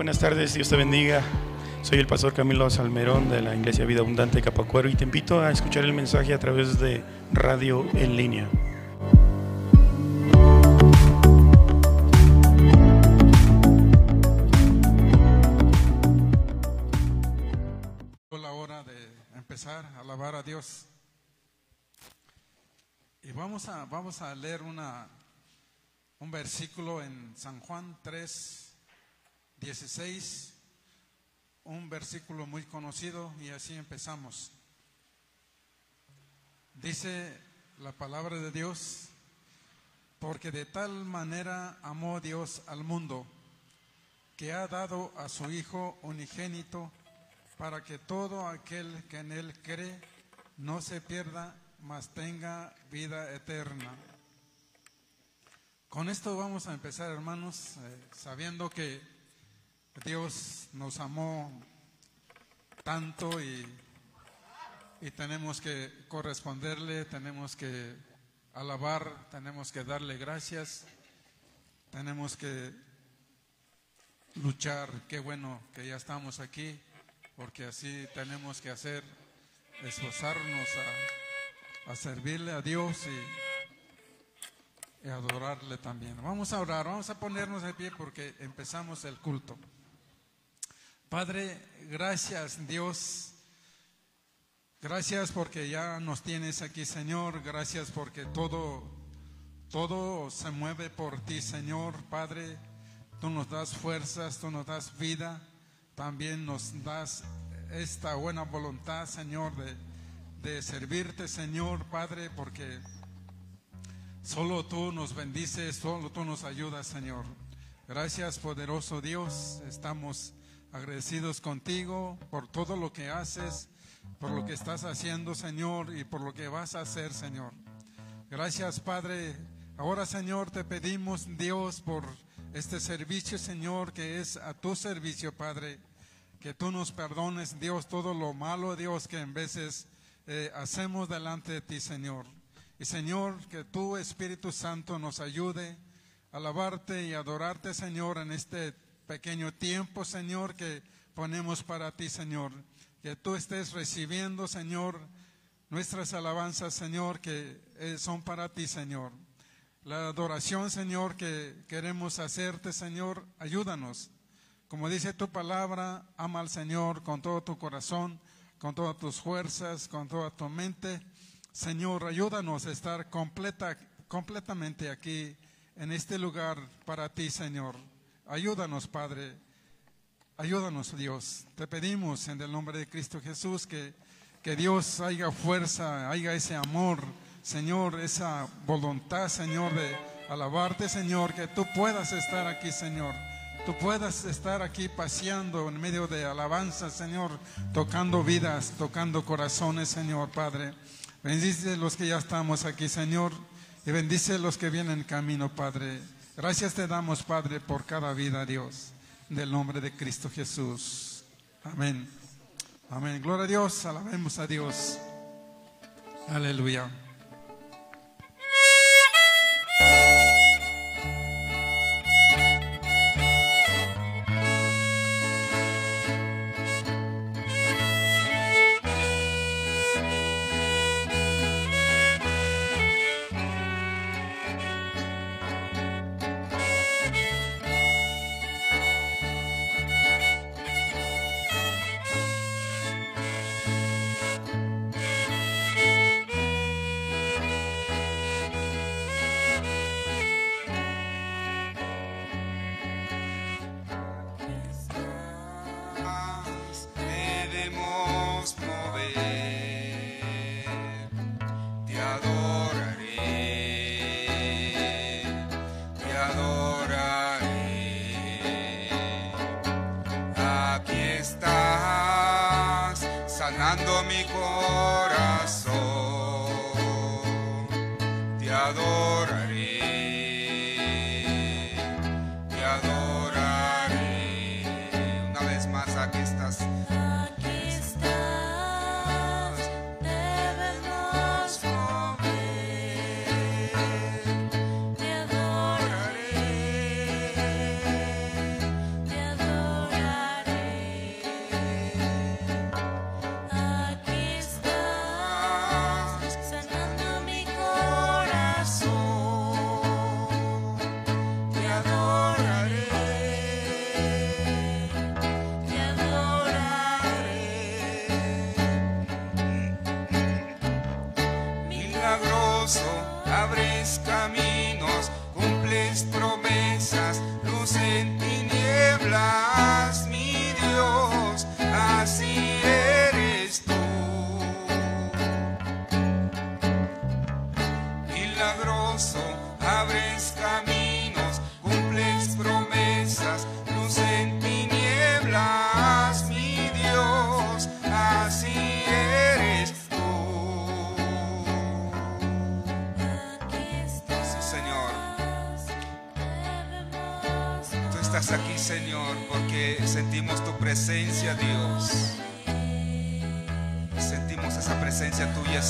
buenas tardes, Dios te bendiga. Soy el pastor Camilo Salmerón de la Iglesia Vida Abundante Capacuero y te invito a escuchar el mensaje a través de radio en línea. la hora de empezar a alabar a Dios. Y vamos a, vamos a leer una, un versículo en San Juan 3, 16, un versículo muy conocido y así empezamos. Dice la palabra de Dios, porque de tal manera amó Dios al mundo, que ha dado a su Hijo unigénito, para que todo aquel que en Él cree no se pierda, mas tenga vida eterna. Con esto vamos a empezar, hermanos, eh, sabiendo que Dios nos amó tanto y, y tenemos que corresponderle, tenemos que alabar, tenemos que darle gracias, tenemos que luchar. Qué bueno que ya estamos aquí, porque así tenemos que hacer, esforzarnos a, a servirle a Dios y, y adorarle también. Vamos a orar, vamos a ponernos de pie porque empezamos el culto. Padre, gracias Dios. Gracias porque ya nos tienes aquí, Señor. Gracias porque todo, todo se mueve por ti, Señor. Padre, tú nos das fuerzas, tú nos das vida. También nos das esta buena voluntad, Señor, de, de servirte, Señor, Padre, porque solo tú nos bendices, solo tú nos ayudas, Señor. Gracias, poderoso Dios. Estamos agradecidos contigo por todo lo que haces, por lo que estás haciendo, Señor, y por lo que vas a hacer, Señor. Gracias, Padre. Ahora, Señor, te pedimos, Dios, por este servicio, Señor, que es a tu servicio, Padre. Que tú nos perdones, Dios, todo lo malo, Dios, que en veces eh, hacemos delante de ti, Señor. Y, Señor, que tu Espíritu Santo nos ayude a alabarte y adorarte, Señor, en este pequeño tiempo, Señor, que ponemos para ti, Señor. Que tú estés recibiendo, Señor, nuestras alabanzas, Señor, que eh, son para ti, Señor. La adoración, Señor, que queremos hacerte, Señor, ayúdanos. Como dice tu palabra, ama al Señor con todo tu corazón, con todas tus fuerzas, con toda tu mente. Señor, ayúdanos a estar completa, completamente aquí, en este lugar, para ti, Señor. Ayúdanos, Padre. Ayúdanos, Dios. Te pedimos en el nombre de Cristo Jesús que, que Dios haya fuerza, haya ese amor, Señor, esa voluntad, Señor, de alabarte, Señor, que tú puedas estar aquí, Señor. Tú puedas estar aquí paseando en medio de alabanza, Señor, tocando vidas, tocando corazones, Señor, Padre. Bendice los que ya estamos aquí, Señor, y bendice los que vienen en camino, Padre. Gracias te damos, Padre, por cada vida, Dios, del nombre de Cristo Jesús. Amén. Amén. Gloria a Dios, alabemos a Dios. Aleluya.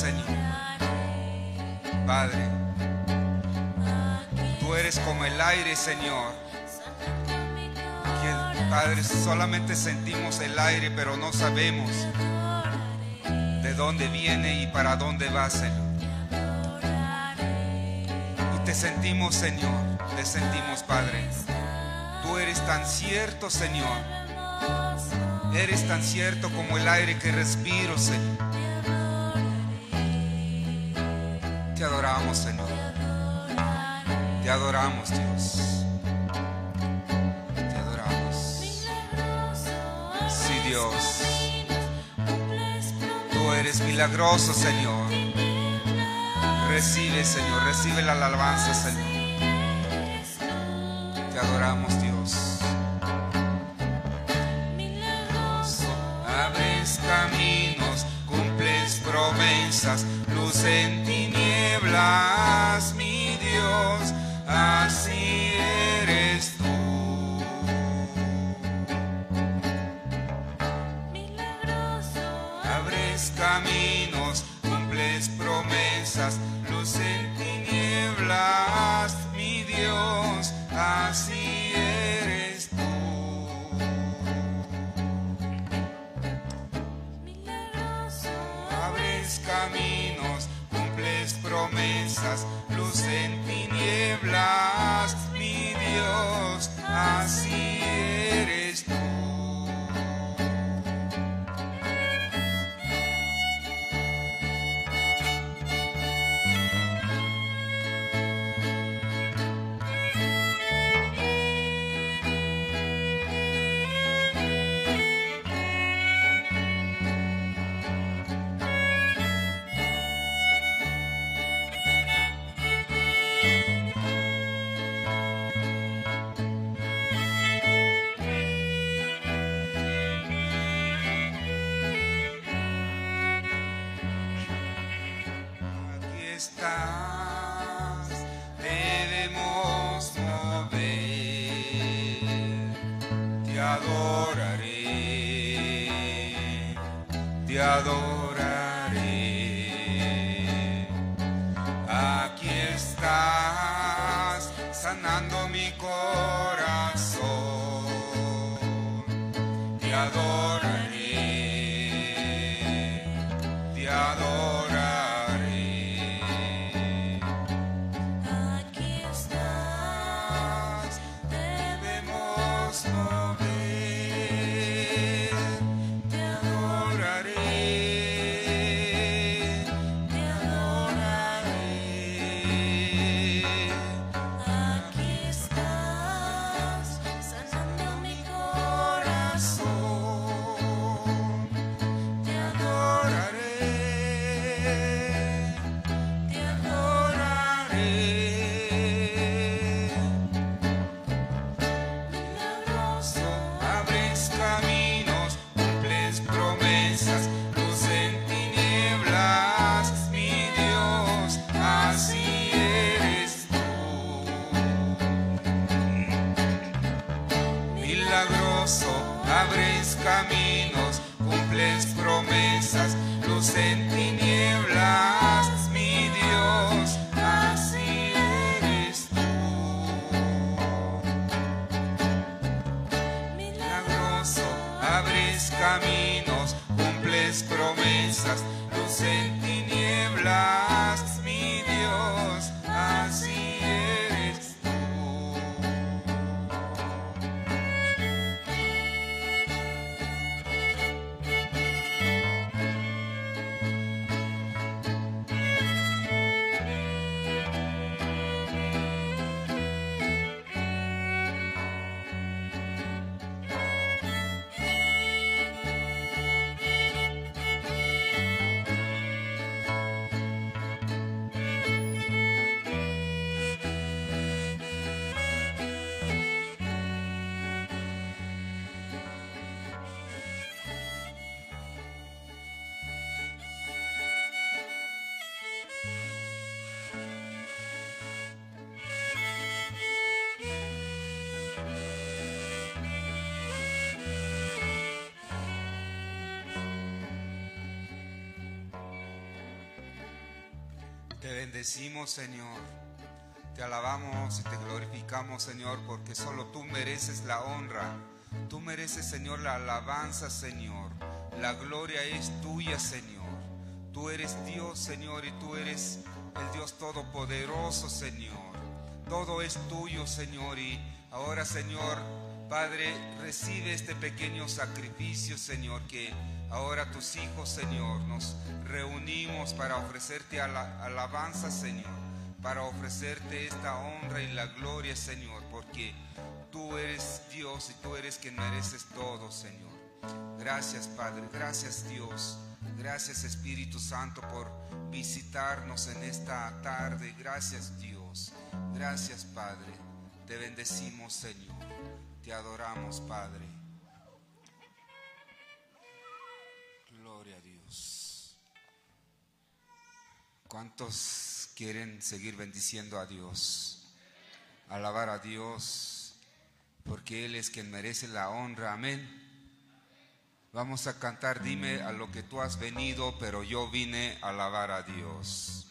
Señor. Padre, tú eres como el aire, Señor. Padre, solamente sentimos el aire, pero no sabemos de dónde viene y para dónde va, Señor. Y te sentimos, Señor, te sentimos, Padre. Tú eres tan cierto, Señor. Eres tan cierto como el aire que respiro, Señor. Te adoramos, Dios. Te adoramos. Sí, Dios. Tú eres milagroso, Señor. Recibe, Señor. Recibe la alabanza, Señor. está. Te bendecimos, Señor. Te alabamos y te glorificamos, Señor, porque solo tú mereces la honra. Tú mereces, Señor, la alabanza, Señor. La gloria es tuya, Señor. Tú eres Dios, Señor, y tú eres el Dios todopoderoso, Señor. Todo es tuyo, Señor, y ahora, Señor, Padre, recibe este pequeño sacrificio, Señor, que ahora tus hijos, Señor, nos reunimos para ofrecerte ala- alabanza, Señor, para ofrecerte esta honra y la gloria, Señor, porque tú eres Dios y tú eres quien mereces todo, Señor. Gracias, Padre, gracias, Dios. Gracias, Espíritu Santo, por visitarnos en esta tarde. Gracias, Dios. Gracias, Padre. Te bendecimos, Señor. Te adoramos, Padre. ¿Cuántos quieren seguir bendiciendo a Dios? Alabar a Dios, porque Él es quien merece la honra. Amén. Vamos a cantar, dime a lo que tú has venido, pero yo vine a alabar a Dios.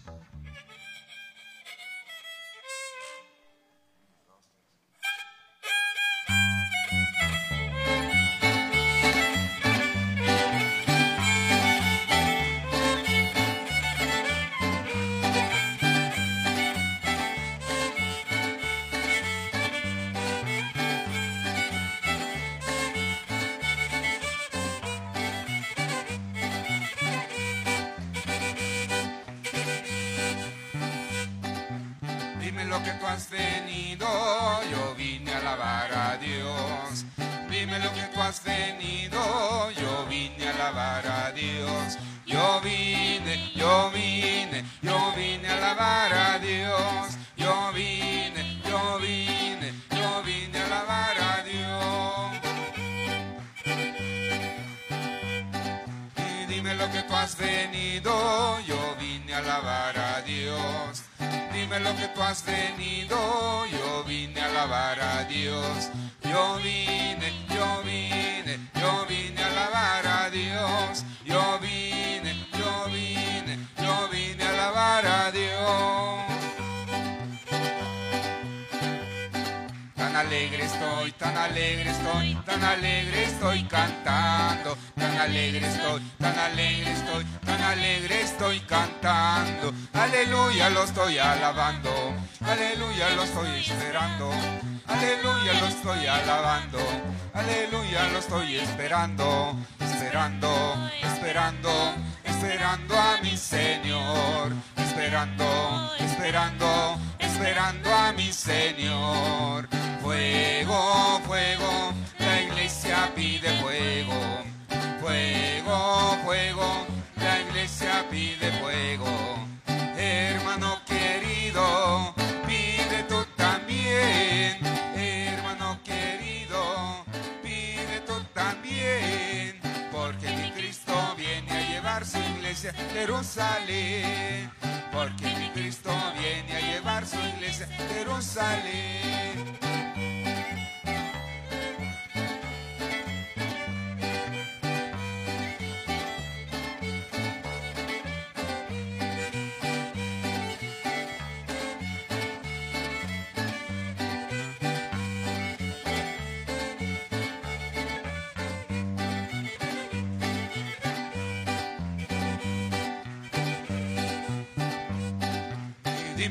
Alegre estoy cantando. Aleluya, lo estoy alabando. Aleluya, lo estoy esperando. Aleluya, lo estoy alabando. Aleluya, lo estoy esperando. Esperando, esperando, esperando a mi Señor. Esperando, esperando, esperando a mi Señor. Fuego, fuego, la iglesia pide fuego. Fuego, fuego, la iglesia pide fuego. Hermano querido, pide tú también. Hermano querido, pide tú también. Porque mi Cristo viene a llevar su iglesia a Jerusalén. Porque mi Cristo viene a llevar su iglesia a Jerusalén.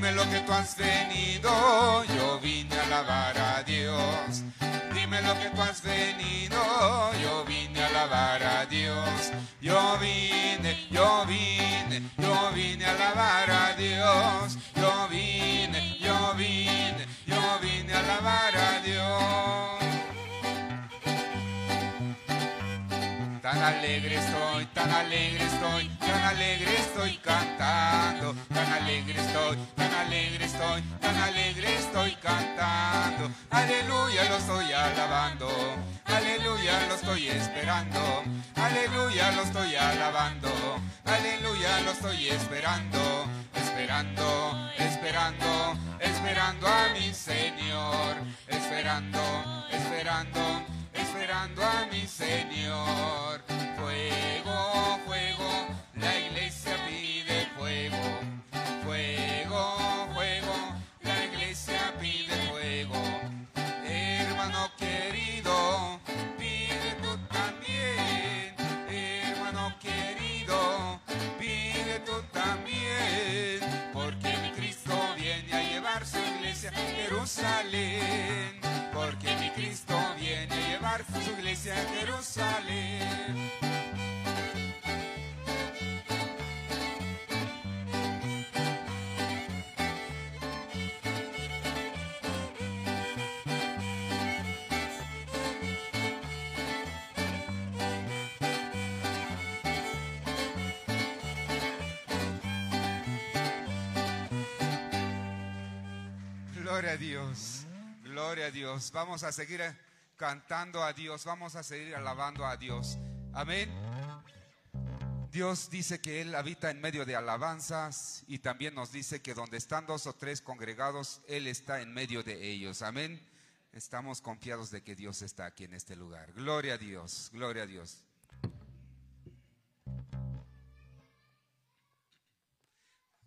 Dime lo que tú has venido, yo vine a alabar a Dios. Dime lo que tú has venido, yo vine a alabar a Dios. Yo vine, yo vine, yo vine a alabar a Dios. Yo vine, yo vine, yo vine a alabar a Dios. Tan alegre estoy, tan alegre estoy, tan alegre estoy cantando. Tan alegre estoy, tan alegre estoy, tan alegre estoy cantando. Aleluya, lo estoy alabando. Aleluya, lo estoy esperando. Aleluya, lo estoy alabando. Aleluya, lo estoy esperando. Esperando, esperando, esperando a mi Señor. Esperando, esperando esperando a mi Señor. Fuego, fuego, la iglesia pide fuego. Fuego, fuego, la iglesia pide fuego. Hermano querido, pide tú también. Hermano querido, pide tú también. Porque mi Cristo viene a llevar su iglesia a Jerusalén hacia Gloria a Dios, gloria a Dios. Vamos a seguir cantando a Dios. Vamos a seguir alabando a Dios. Amén. Dios dice que Él habita en medio de alabanzas y también nos dice que donde están dos o tres congregados, Él está en medio de ellos. Amén. Estamos confiados de que Dios está aquí en este lugar. Gloria a Dios, gloria a Dios.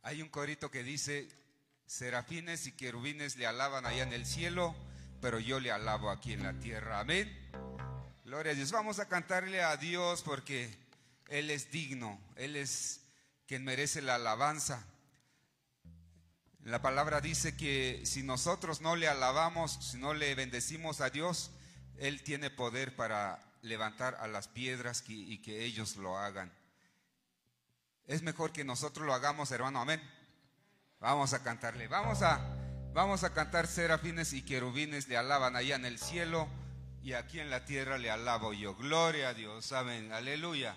Hay un corito que dice, serafines y querubines le alaban allá en el cielo, pero yo le alabo aquí en la tierra. Amén. Gloria a Dios. Vamos a cantarle a Dios porque Él es digno, Él es quien merece la alabanza. La palabra dice que si nosotros no le alabamos, si no le bendecimos a Dios, Él tiene poder para levantar a las piedras y que ellos lo hagan. Es mejor que nosotros lo hagamos, hermano. Amén. Vamos a cantarle. Vamos a, vamos a cantar serafines y querubines le alaban allá en el cielo y aquí en la tierra le alabo yo. Gloria a Dios. Amén. Aleluya.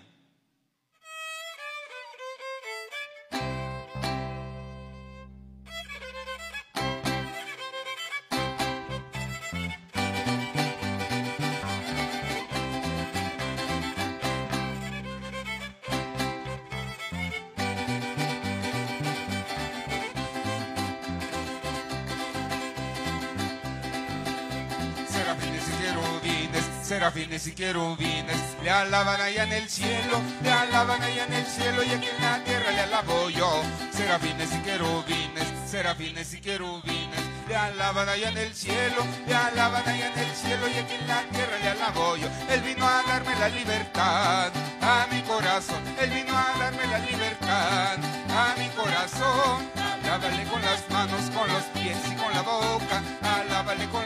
Serafines y querubines, le alaban allá en el cielo, le alaban allá en el cielo y aquí en la tierra le alabo yo. Serafines y querubines, serafines y querubines, le alaban allá en el cielo, le alaban allá en el cielo y aquí en la tierra le alabo yo. Él vino a darme la libertad a mi corazón, él vino a darme la libertad a mi corazón. Alábale con las manos, con los pies y con la boca. Alábale con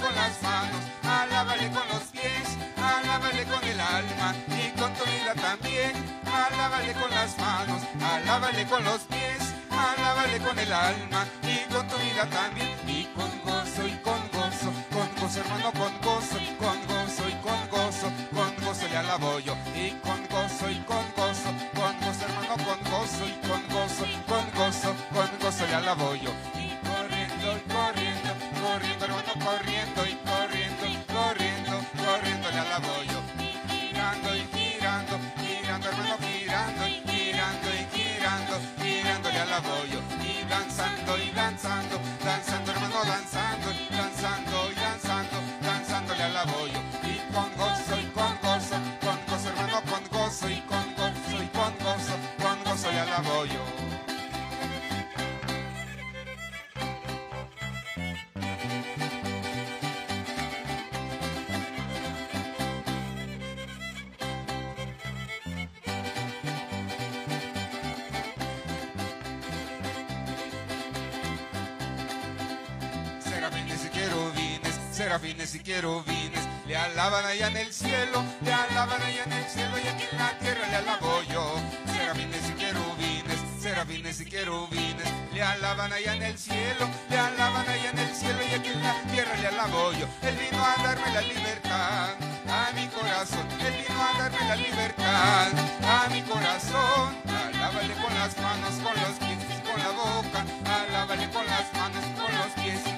Con las manos, alábale con los pies. Alábale con el alma y con tu vida también. Alábale con las manos, alábale con los pies. Alábale con el alma y con tu vida también. Y con gozo y con gozo, con gozo hermano, con gozo, con gozo y con gozo, con gozo le alabo yo. Y con gozo y con gozo, con gozo hermano, con gozo y con gozo, con gozo, con gozo le alabo yo. Serafines y querubines, le alaban allá en el cielo, le alaban allá en el cielo y aquí en la tierra le alabo yo. Serafines y querubines, serafines y querubines, le alaban allá en el cielo, le alaban allá en el cielo y aquí en la tierra le alabo yo. Él vino a darme la libertad a mi corazón, él vino a darme la libertad a mi corazón. Alábale con las manos, con los pies con la boca, alábale con las manos, con los pies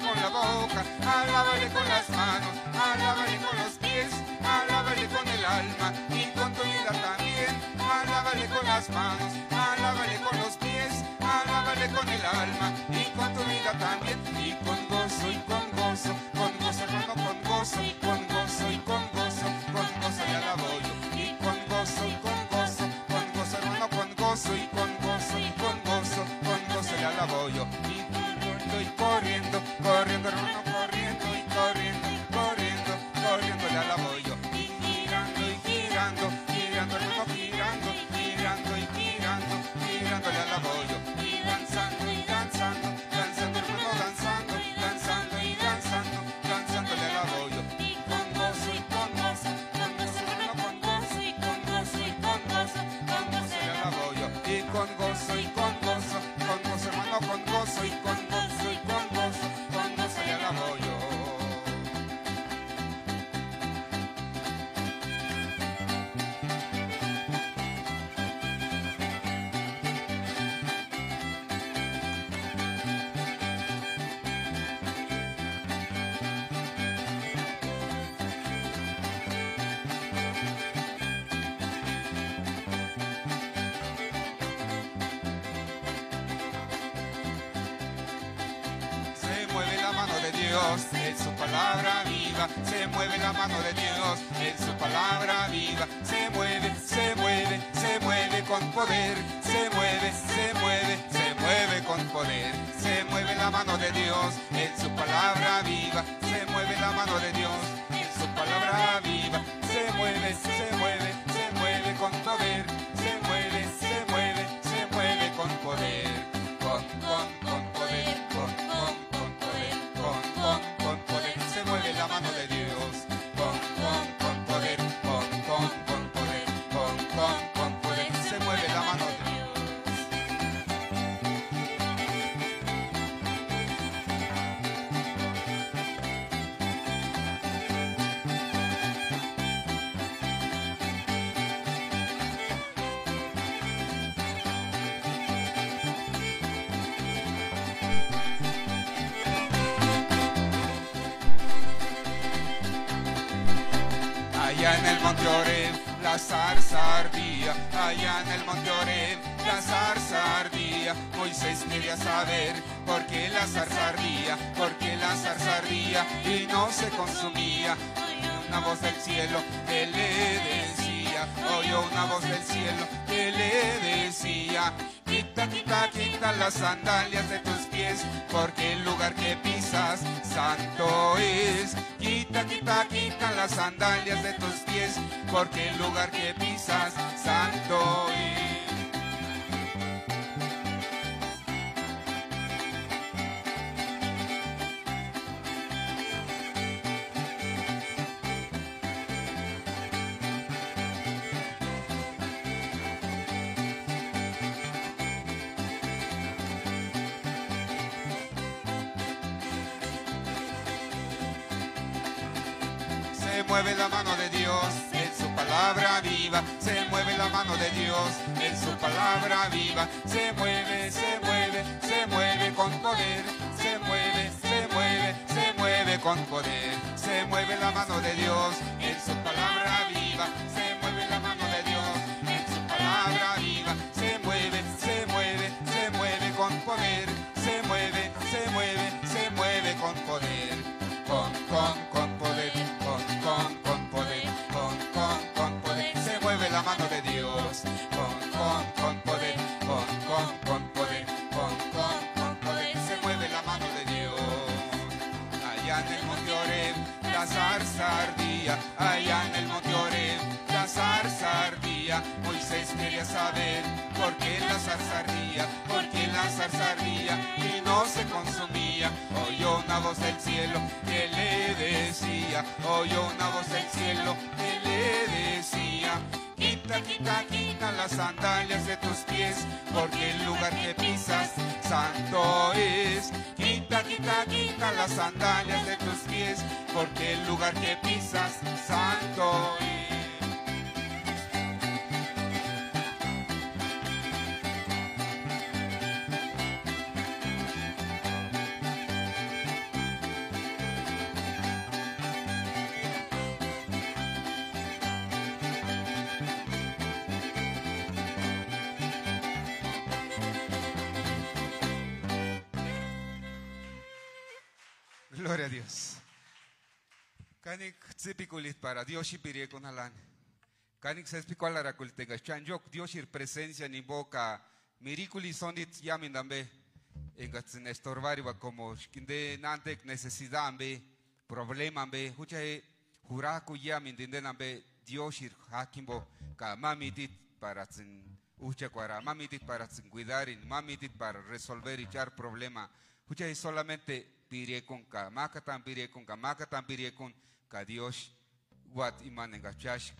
boca, alábale con las manos, alábale con los pies, alábale con el alma y con tu vida también, alábale con las manos, alábale con los pies, alábale con el alma y con tu vida también, y con de Dios, en su palabra viva, se mueve la mano de Dios, en su palabra viva, se mueve, se mueve, se mueve con poder, se mueve, se mueve, se mueve con poder, se mueve la mano de Dios, en su palabra viva, se mueve la mano de Dios, en su palabra viva, se mueve, se mueve, zarza ardía. Allá en el monte Oreb, la zarza ardía. Moisés quería saber por qué la zarza ardía, por qué la zarza ardía y no se consumía. Oyó una voz del cielo que le decía, oyó una voz del cielo que le decía. Quita, quita, quita las sandalias de tus pies, porque el lugar que pisas santo es. Quita, quita, quita las sandalias de tus pies, porque el lugar que pisas santo. Mano de Dios en su palabra viva. Se mueve, se mueve, se mueve con poder. Se mueve, se mueve, se mueve con poder. Se mueve la mano de Dios Allá en el monte Oreb, la zarza ardía. Allá en el monte Oreb, la zarza ardía. Moisés quería saber por qué la zarza ardía, por qué la zarza ardía y no se consumía. Oyó una voz del cielo que le decía, oyó una voz del cielo que le decía. Quita, quita, quita las sandalias de tus pies, porque el lugar que pisas santo es. Quita, quita, quita las sandalias de tus pies, porque el lugar que pisas santo es. Kanik tsipikulit para Dios y pire con alan. Kanik se espikual la rakultega. Chanjok Dios y presencia ni boca. Miriculi sonit yamin dambe. Engatsin estorvari va como kinde nantek necesidad ambe. Problema ambe. Hucha juraku yamin dinde ambe. Dios y hakimbo. Ka mamitit para tsin. Ucha cuara. Mamitit para tsin cuidarin. Mamitit para resolver y echar problema. Hucha solamente pire con ka makatan pire con ka makatan pire con ka Dios wat iman en gachash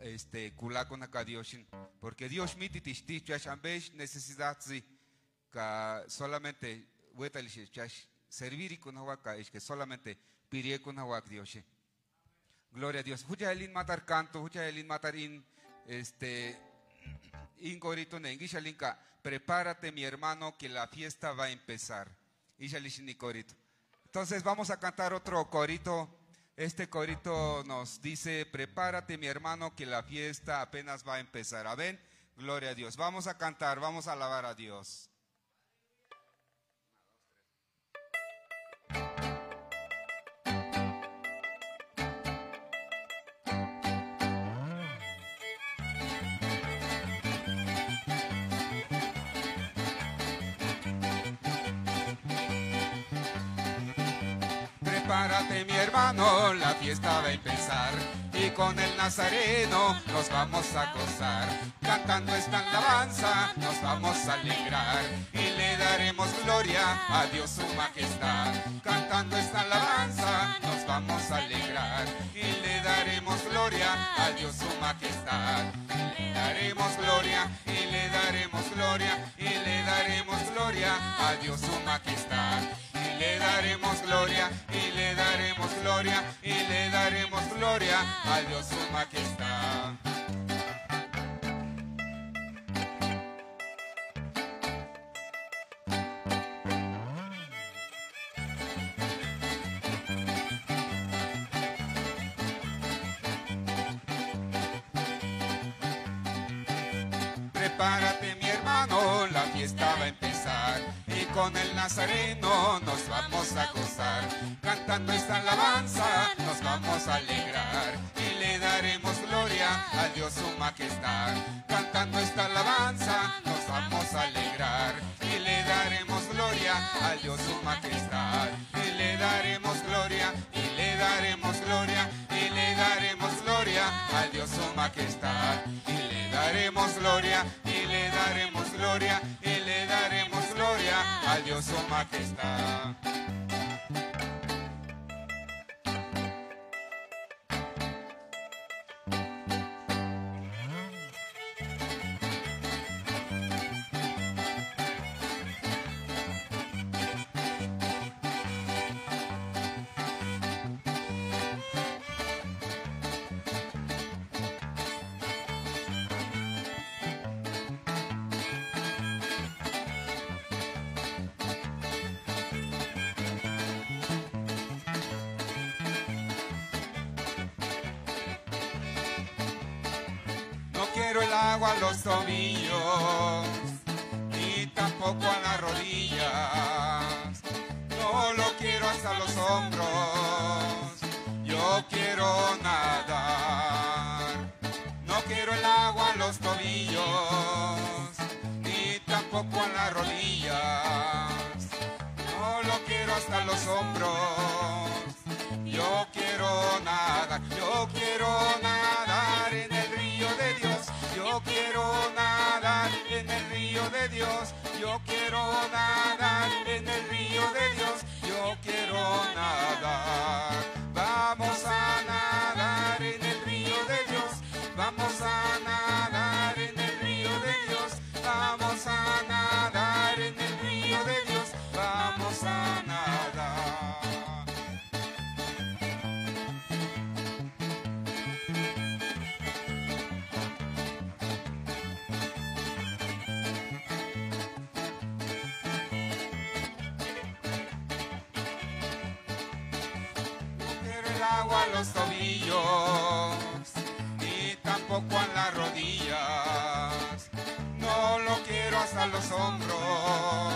este kula con ka Dios porque Dios miti tishti chash ambesh necesidad si ka solamente wetalish chash servir con hawa ka es que solamente pire con hawa Dios Gloria a Dios. Hucha elin matar canto, hucha elin matar in este in corito ne ingishalinka, prepárate mi hermano que la fiesta va a empezar. Ishalishin corito. Entonces vamos a cantar otro corito. Este corito nos dice, prepárate mi hermano que la fiesta apenas va a empezar. Amén. Gloria a Dios. Vamos a cantar, vamos a alabar a Dios. Mi hermano, la fiesta va a empezar y con el nazareno nos vamos a gozar. Cantando esta alabanza nos vamos a alegrar y le daremos gloria a Dios su majestad. Cantando esta alabanza nos vamos a alegrar y le daremos gloria a Dios su majestad. Le daremos gloria y le daremos gloria y le daremos gloria a Dios su majestad. Le daremos gloria y le daremos gloria y le daremos gloria a Dios su majestad. Prepárate mi hermano, la fiesta va a empezar y con el nazareno Cantando esta alabanza nos vamos a alegrar y le daremos gloria a Dios su majestad. Cantando esta alabanza nos vamos a alegrar y le daremos gloria a Dios su majestad. Y le daremos gloria y le daremos gloria y le daremos gloria a Dios su majestad. Y le daremos gloria y le daremos gloria y le daremos gloria a Dios su majestad. Agua a los tobillos, ni tampoco a las rodillas. No lo quiero hasta los hombros.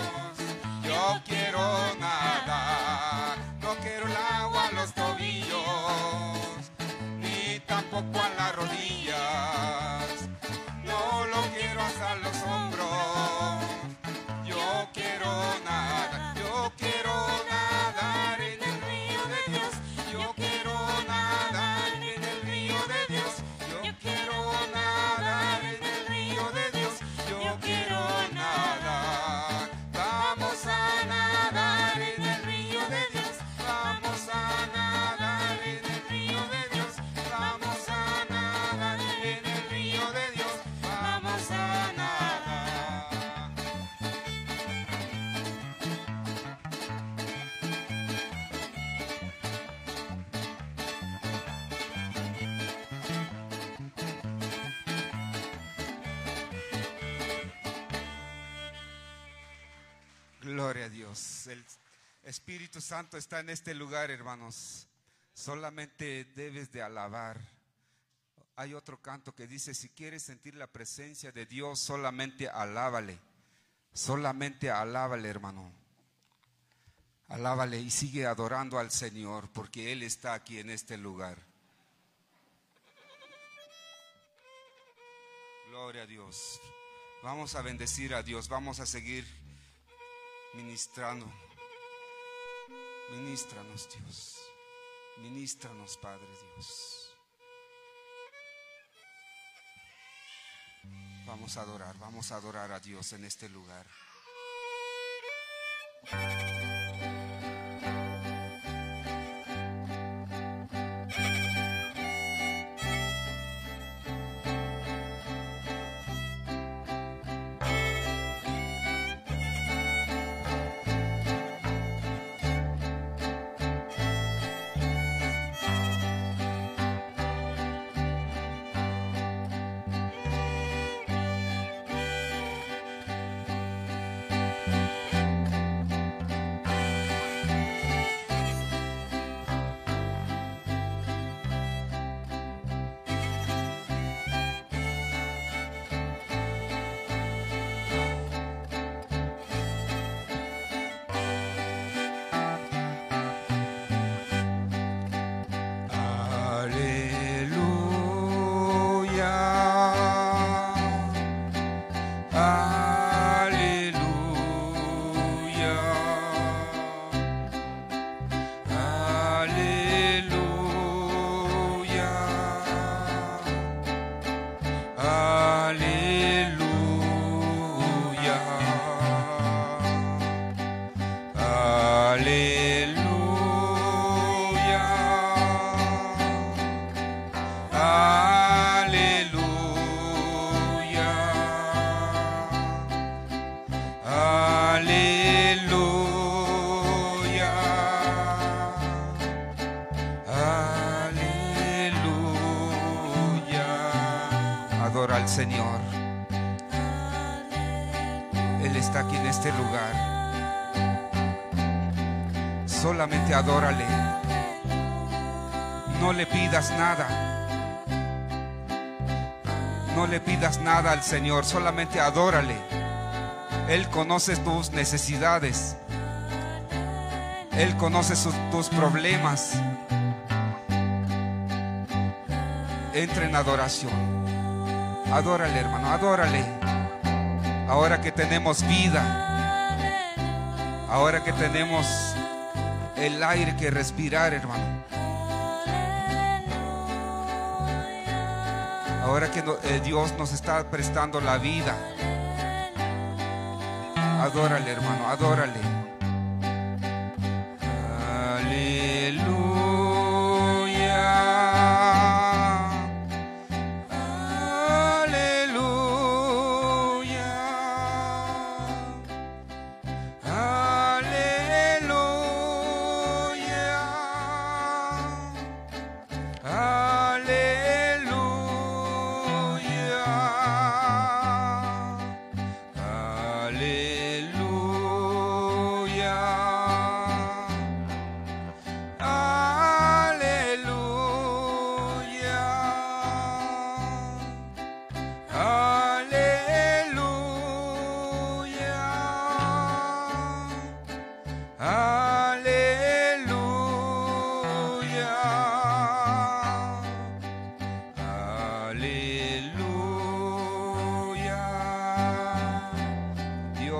Yo quiero nadar. Espíritu Santo está en este lugar, hermanos. Solamente debes de alabar. Hay otro canto que dice, si quieres sentir la presencia de Dios, solamente alábale. Solamente alábale, hermano. Alábale y sigue adorando al Señor porque Él está aquí en este lugar. Gloria a Dios. Vamos a bendecir a Dios. Vamos a seguir ministrando. Ministranos, Dios. Ministranos, Padre Dios. Vamos a adorar, vamos a adorar a Dios en este lugar. Señor, solamente adórale. Él conoce tus necesidades. Él conoce tus problemas. Entra en adoración. Adórale, hermano, adórale. Ahora que tenemos vida. Ahora que tenemos el aire que respirar, hermano. Ahora que eh, Dios nos está prestando la vida. Adórale, hermano, adórale.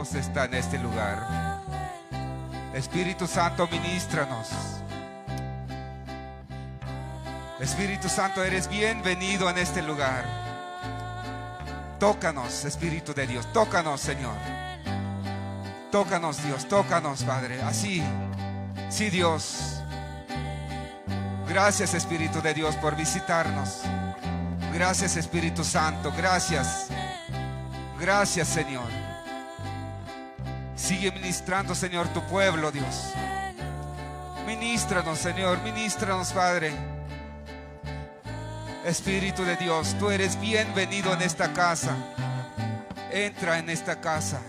Dios está en este lugar. Espíritu Santo, ministranos. Espíritu Santo, eres bienvenido en este lugar. Tócanos, Espíritu de Dios, tócanos, Señor. Tócanos, Dios, tócanos, Padre. Así, sí, Dios. Gracias, Espíritu de Dios, por visitarnos. Gracias, Espíritu Santo, gracias. Gracias, Señor. Sigue ministrando, Señor, tu pueblo, Dios. Ministranos, Señor, ministranos, Padre. Espíritu de Dios, tú eres bienvenido en esta casa. Entra en esta casa.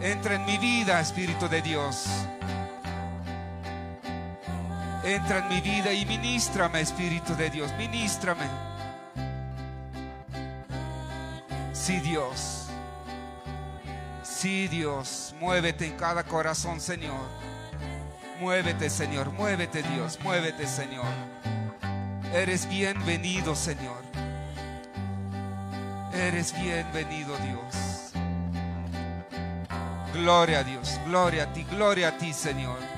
Entra en mi vida, Espíritu de Dios. Entra en mi vida y ministrame, Espíritu de Dios, ministrame. Sí, Dios. Sí, Dios, muévete en cada corazón, Señor. Muévete, Señor, muévete, Dios, muévete, Señor. Eres bienvenido, Señor. Eres bienvenido, Dios. Gloria a Dios, gloria a ti, gloria a ti, Señor.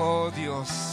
Oh Dios.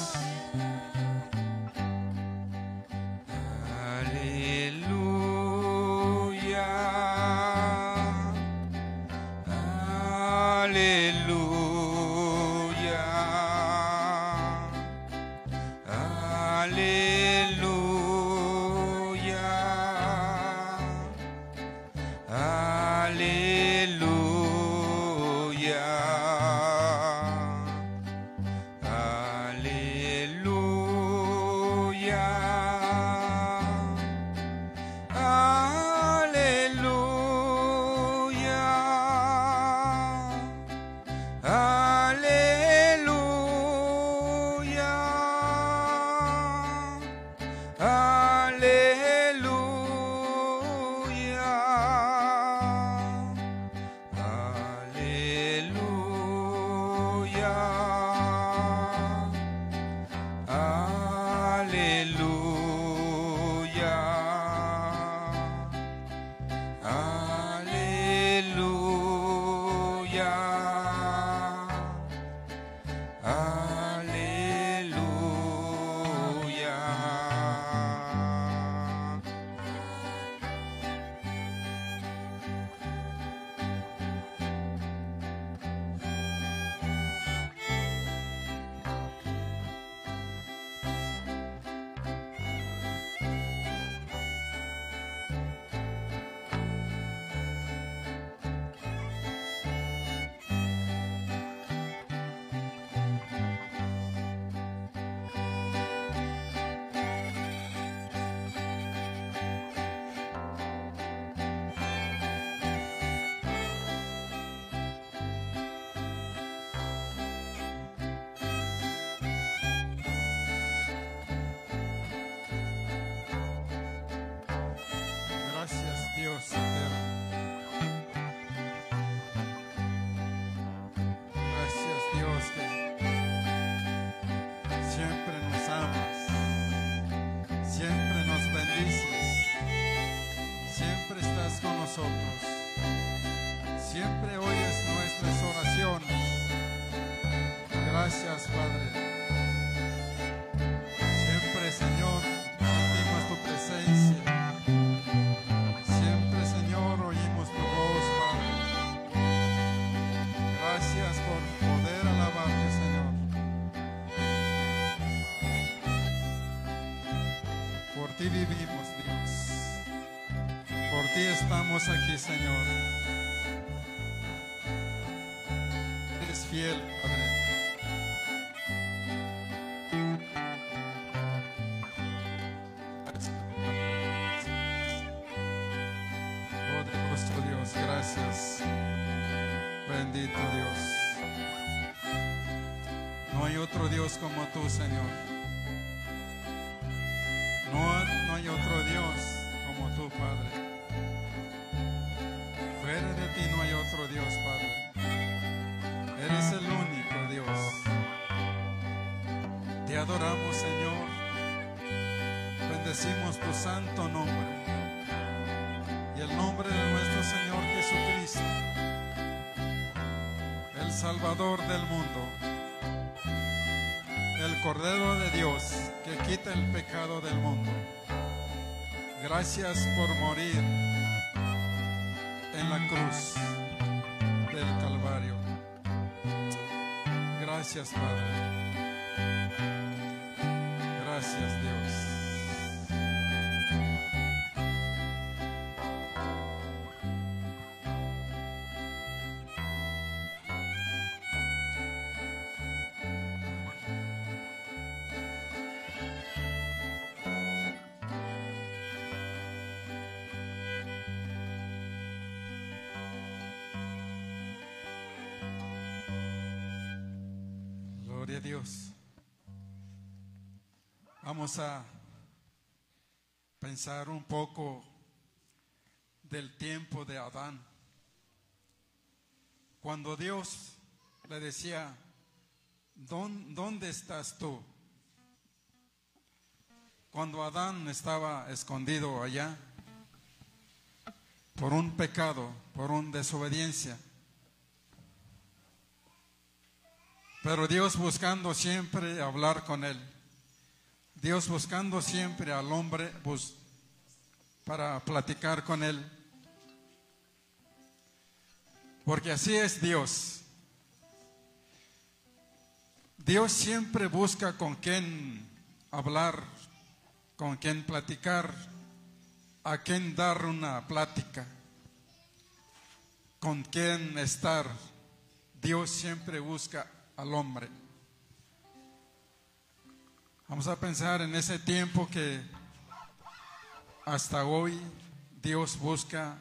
Ti vivimos, Dios. Por ti estamos aquí, Señor. Salvador del mundo, el Cordero de Dios que quita el pecado del mundo. Gracias por morir en la cruz del Calvario. Gracias, Padre. Dios. Vamos a pensar un poco del tiempo de Adán. Cuando Dios le decía, "¿Dón- ¿dónde estás tú? Cuando Adán estaba escondido allá por un pecado, por una desobediencia, Pero Dios buscando siempre hablar con él. Dios buscando siempre al hombre para platicar con él. Porque así es Dios. Dios siempre busca con quién hablar, con quién platicar, a quién dar una plática, con quién estar. Dios siempre busca al hombre. Vamos a pensar en ese tiempo que hasta hoy Dios busca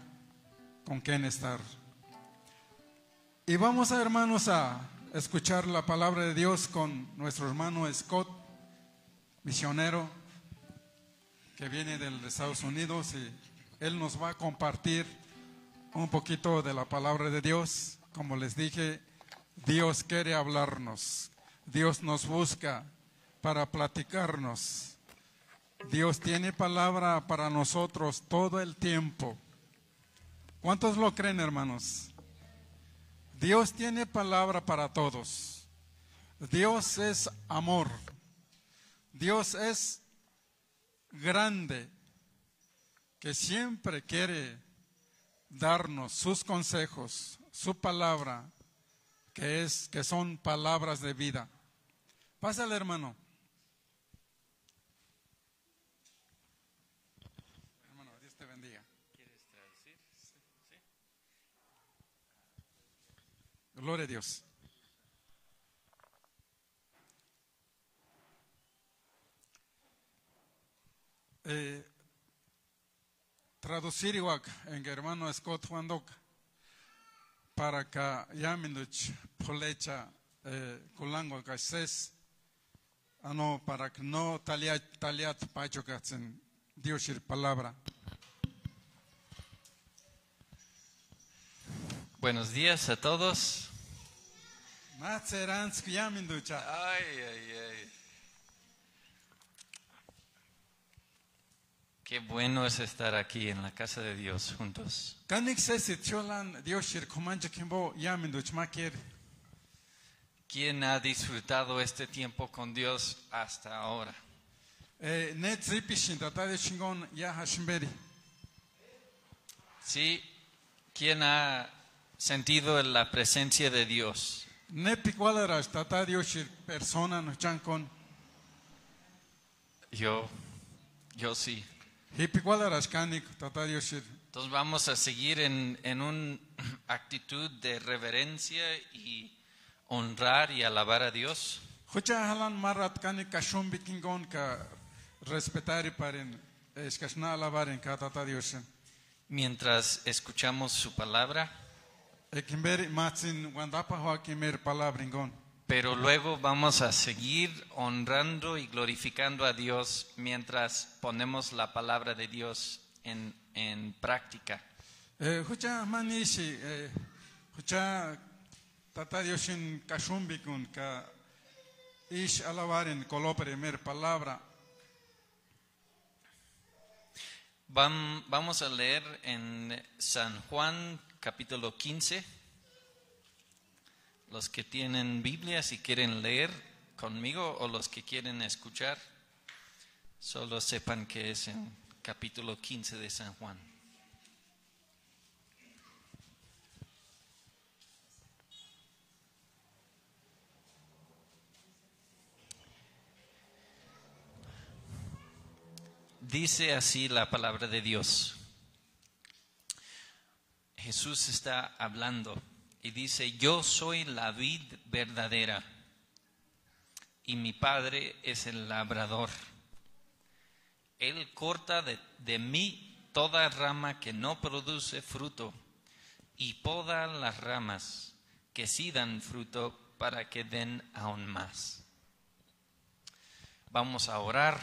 con quién estar. Y vamos a hermanos a escuchar la palabra de Dios con nuestro hermano Scott, misionero que viene de Estados Unidos y él nos va a compartir un poquito de la palabra de Dios. Como les dije, Dios quiere hablarnos, Dios nos busca para platicarnos. Dios tiene palabra para nosotros todo el tiempo. ¿Cuántos lo creen, hermanos? Dios tiene palabra para todos. Dios es amor. Dios es grande que siempre quiere darnos sus consejos, su palabra, que es que son palabras de vida. Pásale, hermano. Hermano, Dios te bendiga. Gloria a Dios. Eh, traducir igual en hermano Scott Wandok para que yaminuch polecha eh, kulango kases ano para que no taliat taliat pachokatzen Dios palabra. Buenos días a todos. Ay, ay, Qué bueno es estar aquí en la casa de Dios juntos. ¿Quién ha disfrutado este tiempo con Dios hasta ahora? Eh. Sí. ¿Quién ha sentido la presencia de Dios? Yo, yo sí. Entonces vamos a seguir en, en una actitud de reverencia y honrar y alabar a Dios. Mientras escuchamos su palabra, Pero luego vamos a seguir honrando y glorificando a Dios mientras ponemos la palabra de Dios en, en práctica. Hucha manishi, hucha tata Dioshin kashumbikun ka ish alabaren kolopere mer palabra. Vam- vamos a leer en San Juan capítulo 15. Los que tienen Biblia, si quieren leer conmigo o los que quieren escuchar, solo sepan que es en capítulo 15 de San Juan. Dice así la palabra de Dios. Jesús está hablando y dice, yo soy la vid verdadera y mi padre es el labrador. Él corta de, de mí toda rama que no produce fruto y poda las ramas que sí dan fruto para que den aún más. Vamos a orar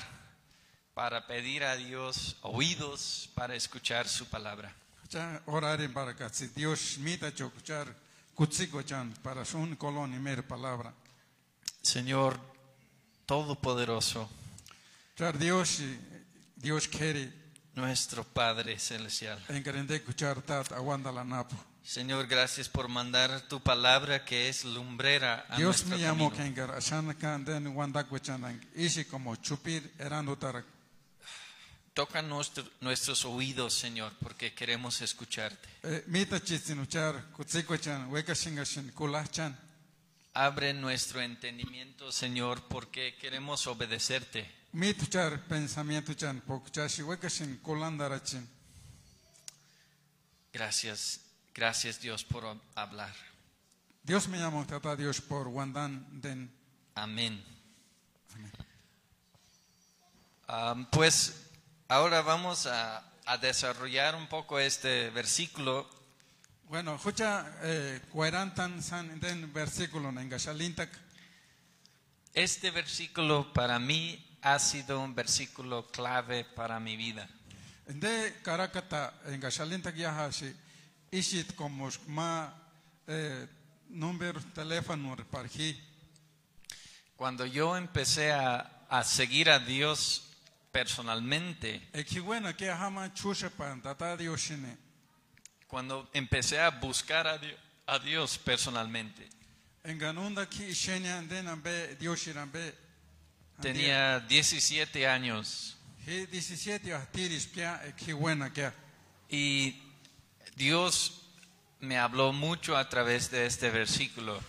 para pedir a Dios oídos para escuchar su palabra. Para sun colón y palabra. Señor Todopoderoso, Char Dios Dios quiere nuestro Padre Celestial. Señor, gracias por mandar tu palabra que es lumbrera a Dios nuestro me llamó camino. Toca nuestro- nuestros oídos, Señor, porque queremos escucharte. Eh. Abre nuestro entendimiento, Señor, porque queremos obedecerte. Gracias, gracias Dios por hablar. Dios me llamó tata Dios por wandan den. Amén. Am, pues ahora vamos a, a desarrollar un poco este versículo Bueno, escucha eh, cuarantan san den versículo en gashalintak. Este versículo para mí ha sido un versículo clave para mi vida. De karakata en gashalintak yahashi ishit como ma eh, número teléfono parji. Cuando yo empecé a, a seguir a Dios personalmente, cuando empecé a buscar a Dios, a Dios personalmente, tenía 17 años. He 17 ahtiris pia ekiwena que. y Dios me habló mucho a través de este versículo.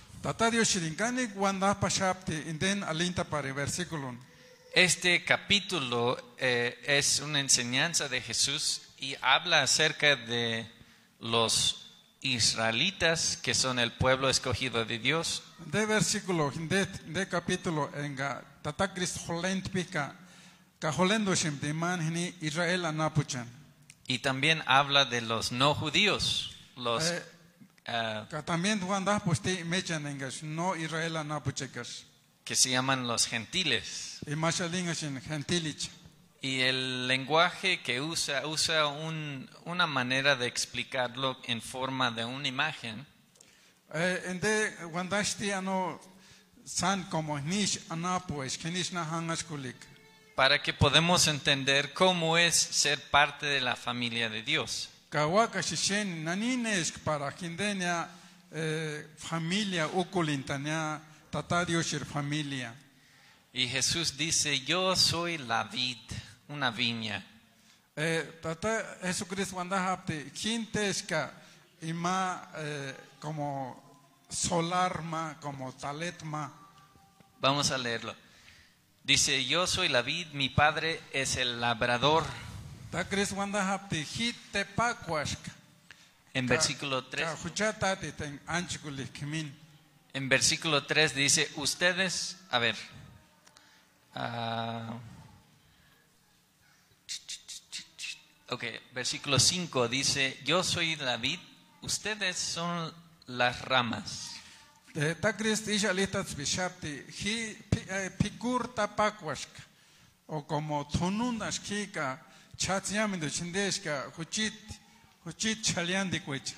Este capítulo eh, es una enseñanza de Jesús y habla acerca de los israelitas que son el pueblo escogido de Dios De versículo, de, de capítulo, en ga tata Christ holent pika, ka holendo shim de man hini Israel anapuchan. y también habla de los no judíos, los Eh, Ka también mechan engas, no Israel anapuchekas. Que se llaman los gentiles. Y el lenguaje que usa usa un- una manera de explicarlo en forma de una imagen Eh, en de wandashti ano san como nish anapu es, que nish na hangas kulik. para que podamos entender cómo es ser parte de la familia de Dios. Eh, familia ukulintania tata dioshir familia. Y Jesús dice, yo soy la vid, una viña. Eh, tata Jesucristo wanda hapte quintesca ima eh, como solarma, como taletma. Vamos a leerlo. Dice, yo soy la vid, mi padre es el labrador. En versículo 3, en versículo 3 dice, ustedes, a ver, ah, ok, versículo 5 dice, yo soy la vid, ustedes son las ramas. Eh. O como tonundas kika chatsiamindo chindesca huchit huchit chaliandi cuecha.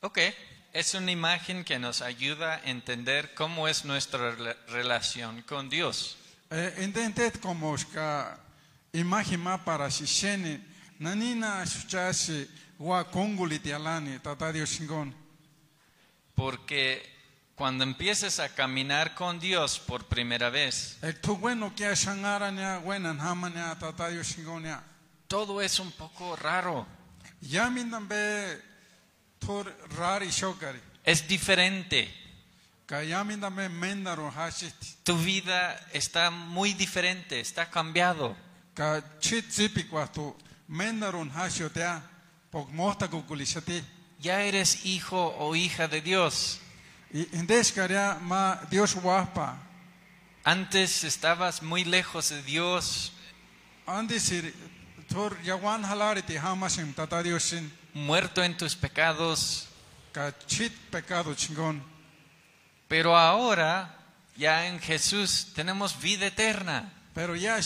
Ok, es una imagen que nos ayuda a entender cómo es nuestra rela- relación con Dios. Eh, Intentet como ska imagen ma para shishene nanina shuchashi wa konguli tialani tata Dios shingon. Porque cuando empieces a caminar con Dios por primera vez, todo es un poco raro, es diferente. Tu vida está muy diferente, está cambiado. Ya eres hijo o hija de Dios. Antes estabas muy lejos de Dios, Andi muerto en tus pecados, pero ahora ya en Jesús tenemos vida eterna. Pero ya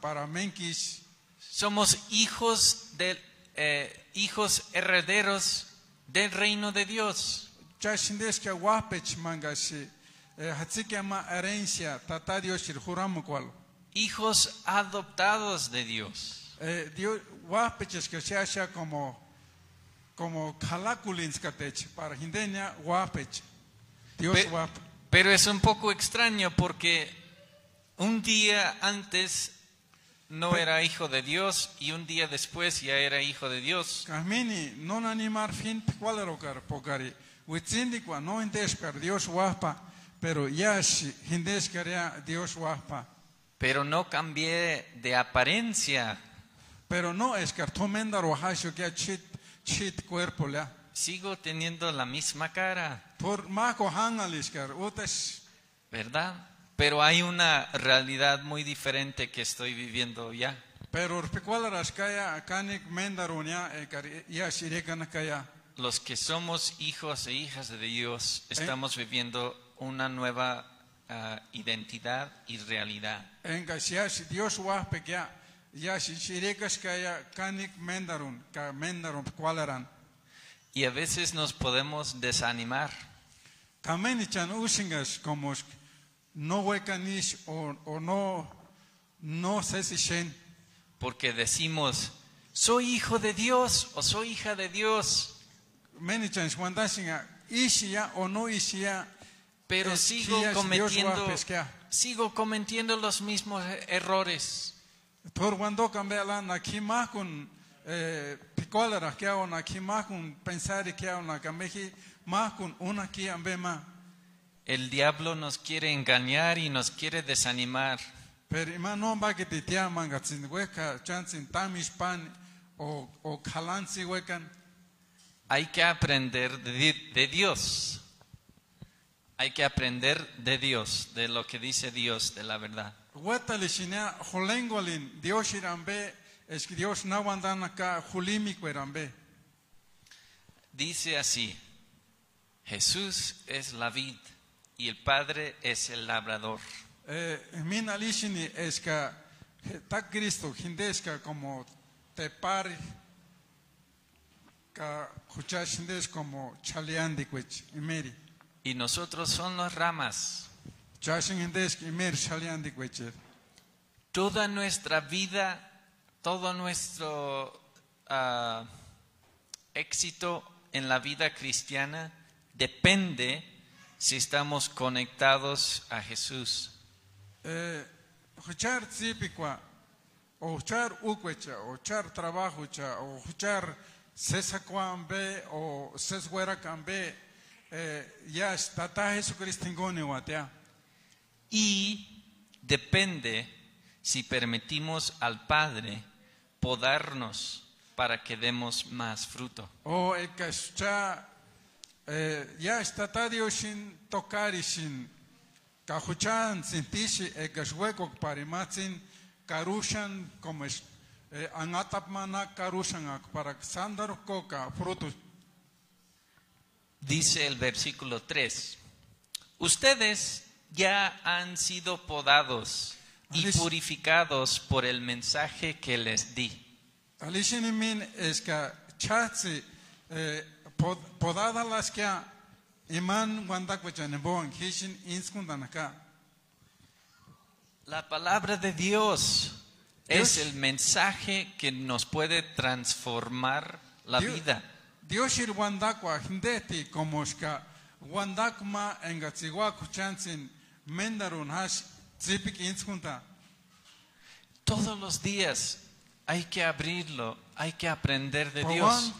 para menkis. Somos hijos de eh, hijos herederos del reino de Dios. Huramukwal. Hijos adoptados de Dios. Eh, Dios guapeches que se hace como como calaculins catech para hindenia guapech. Dios Pe- guap. Pero es un poco extraño porque un día antes no era hijo de Dios y un día después ya era hijo de Dios. Camini non animar fin cualerocar pocari. Huitzindicua no indescar Dios guapa, pero yashi hindescaria Dios guapa. Pero no cambié de apariencia. Pero no es que tomenda rojacho que chit chit cuerpo. Sigo teniendo la misma cara, Por mako ¿verdad? Pero hay una realidad muy diferente que estoy viviendo ya. pero. Los que somos hijos e hijas de Dios estamos viviendo una nueva ah, identidad y realidad. Yashi Dios Y a veces nos podemos desanimar. Como no o, no porque decimos, soy hijo de Dios o soy hija de Dios, o no pero sigo cometiendo, sigo cometiendo los mismos errores. Tor wando kambela na kimakun picolera que hago na kimakun pensar que hago na kameji makun una ki ambema. El diablo nos quiere engañar y nos quiere desanimar. Pero ima no va que te tia manga tsin hueca chansin tamish pan o o kalansi huecan. Hay que aprender de, de Dios. Hay que aprender de Dios, de lo que dice Dios, de la verdad. Huetalishina holengolin Dios irambe es que Dios na wandana ka hulimico irambe. Dice así, Jesús es la vid y el Padre es el labrador. Eh, min alishini es que ta Cristo hindesca como te pari ka huchas hindes como chaleandi kwech imeri. Y nosotros son las ramas. Toda nuestra vida, todo nuestro ah, éxito en la vida cristiana depende si estamos conectados a Jesús. Eh, huchar tzipikwa o huchar ukwecha o huchar o huchar sesakwambe o eh, ya tata Jesucristo watea. Y depende si permitimos al Padre podarnos para que demos más fruto. O ekashcha eh, ya tata Dioshin tokarishin kahuchan sintishi ekashweko parimatsin karushan como es eh, angatapmana karushan ak para sandar koka frutos Dice el versículo 3, ustedes ya han sido podados y purificados por el mensaje que les di. Eh. La palabra de Dios es el mensaje que nos puede transformar la vida. Dios ir wandakwa hindeti como ska wandakma engatsigwa kuchansin Todos los días hay que abrirlo, hay que aprender de Dios. Dios.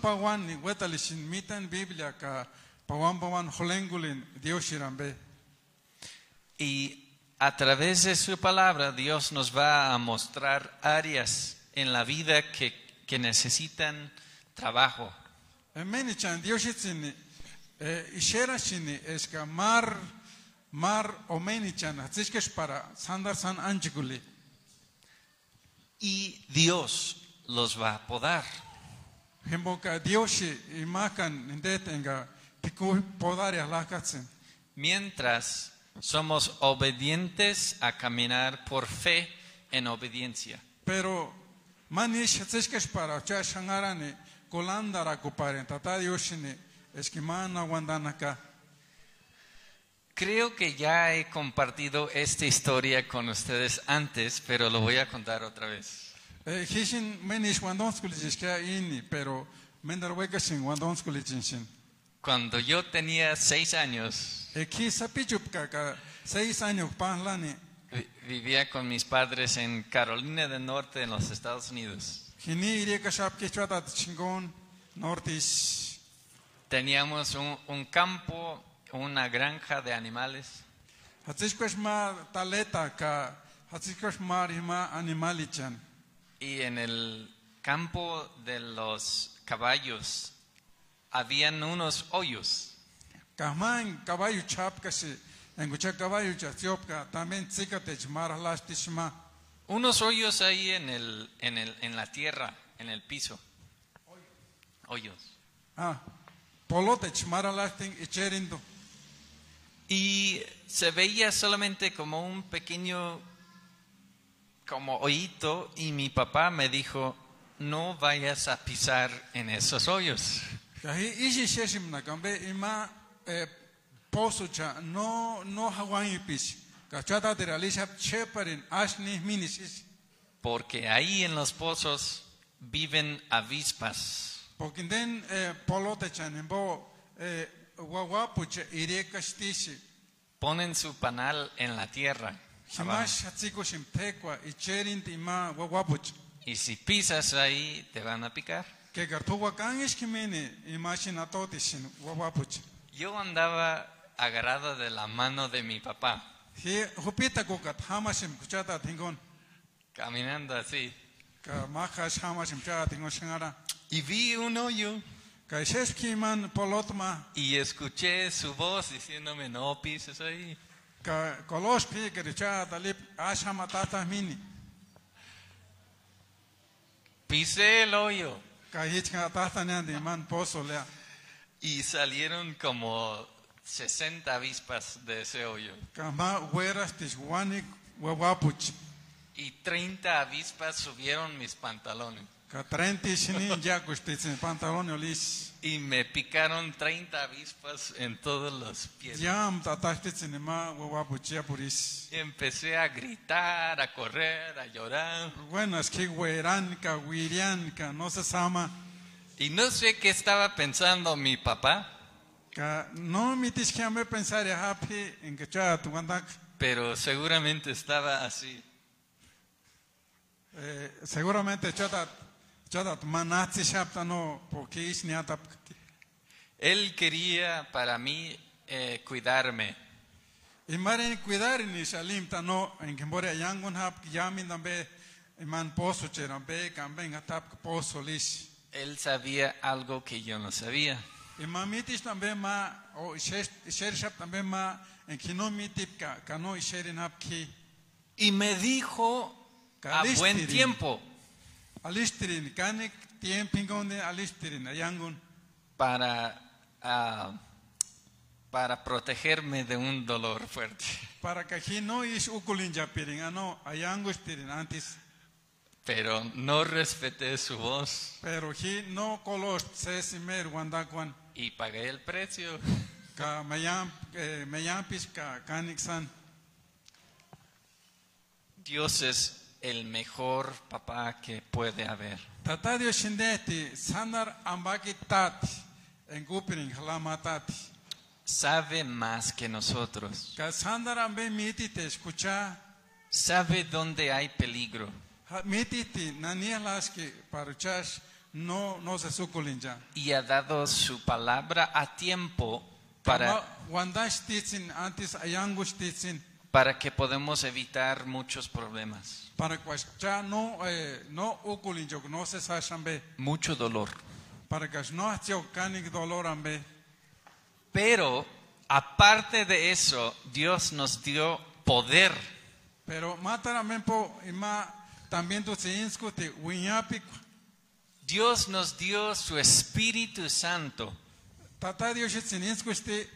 Y a través de su palabra Dios nos va a mostrar áreas en la vida que, que necesitan trabajo. Mar mar o meni chan hatzishkesh para sandar san anchikuli. Y Dios los va a podar. Mientras somos obedientes a caminar por fe en obediencia. Pero manish hatzishkesh para cha shangarani kolandara kuparen tata Dios shini es que mana wandanaka. Creo que ya he compartido esta historia con ustedes antes, pero lo voy a contar otra vez. Eh, pero. Cuando yo tenía seis años, E seis vi- vivía con mis padres en Carolina del Norte, en los Estados Unidos. Teníamos un, un campo, una granja de animales y en el campo de los caballos habían unos hoyos. Caballo. Unos hoyos ahí en, el, en, el, en la tierra, en el piso. Hoyos. Ah, polotech marhalasting icherindo. Y se veía solamente como un pequeño, como hoyito, y mi papá me dijo, no vayas a pisar en esos hoyos. Porque ahí en los pozos viven avispas. Pokinden eh, Ponen su panal en la tierra. abajo. Y si pisas ahí, te van a picar. Yo andaba agarrado de la mano de mi papá, caminando así. Y vi un hoyo Y escuché su voz diciéndome, no pises ahí. Pisé el hoyo y salieron como 60 avispas de ese hoyo. Y 30 avispas subieron mis pantalones. Olis. Y me picaron 30 avispas en todos los pies. Y empecé a gritar, a correr, a llorar. Bueno, es que wirian ka no se sama. Y no sé qué estaba pensando mi papá, no me pensar en que pero seguramente estaba así. Eh, seguramente chatat Él quería para mí eh, cuidarme. Y maren cuidar ni salim ta no en que mbore yangun hap yamin dambe iman poso cherambe kamben atap poso lis. Él sabía algo que yo no sabía. Y mamitis tambe ma o sher shap tambe ma en que no mitip ka ka no ki Y me dijo a buen tiempo alistirin kanik tiempingon de alistirin ayangun. para, ah, para protegerme de un dolor fuerte. Para que aquí no is ukulin japirin ano ayangus tirin antes. Pero no respeté su voz Pero aquí no colos se simer wandakwan. y pagué el precio. ka mayam eh, mayampis ka kaniksan Dios es el mejor papá que puede haber. Sabe más que nosotros. Sabe dónde hay peligro. Y ha dado su palabra a tiempo para, para que podamos evitar muchos problemas. para que no eh, no se Mucho dolor. para que no hachio kanik dolor ambe Pero aparte de eso, Dios nos dio poder. Pero ima también tu te wiñapi Dios nos dio su Espíritu Santo tata Dios este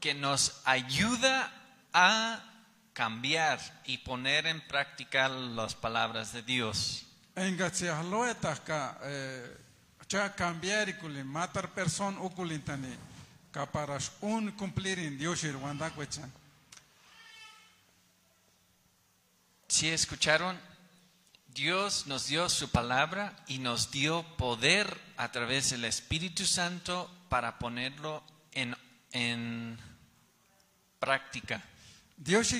que nos ayuda a cambiar y poner en práctica las palabras de Dios. Si escucharon, Dios nos dio su palabra y nos dio poder a través del Espíritu Santo para ponerlo en, en práctica. Dios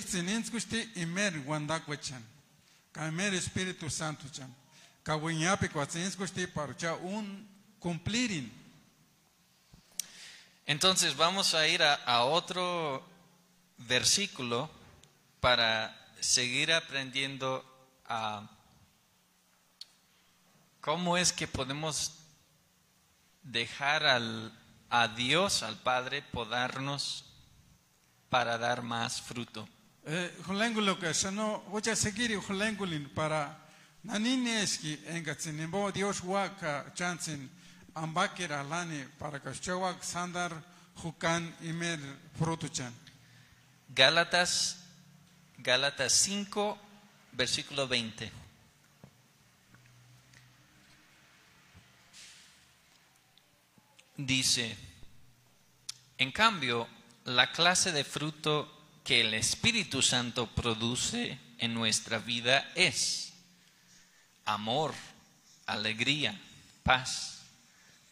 imer Espíritu Santo chan. Un cumplirin. Entonces vamos a ir a, a otro versículo para seguir aprendiendo a cómo es que podemos dejar al, a Dios, al Padre, podarnos para dar más fruto. Hulengulo ka shano ucha segiri hulengulin para nanineski enga zinimbo Dios waka chansin ambakira lani para ka shawak sandar hukan imer fruto chan. Gálatas, Gálatas 5, versículo 20. Dice, en cambio, la clase de fruto que el Espíritu Santo produce en nuestra vida es amor, alegría, paz,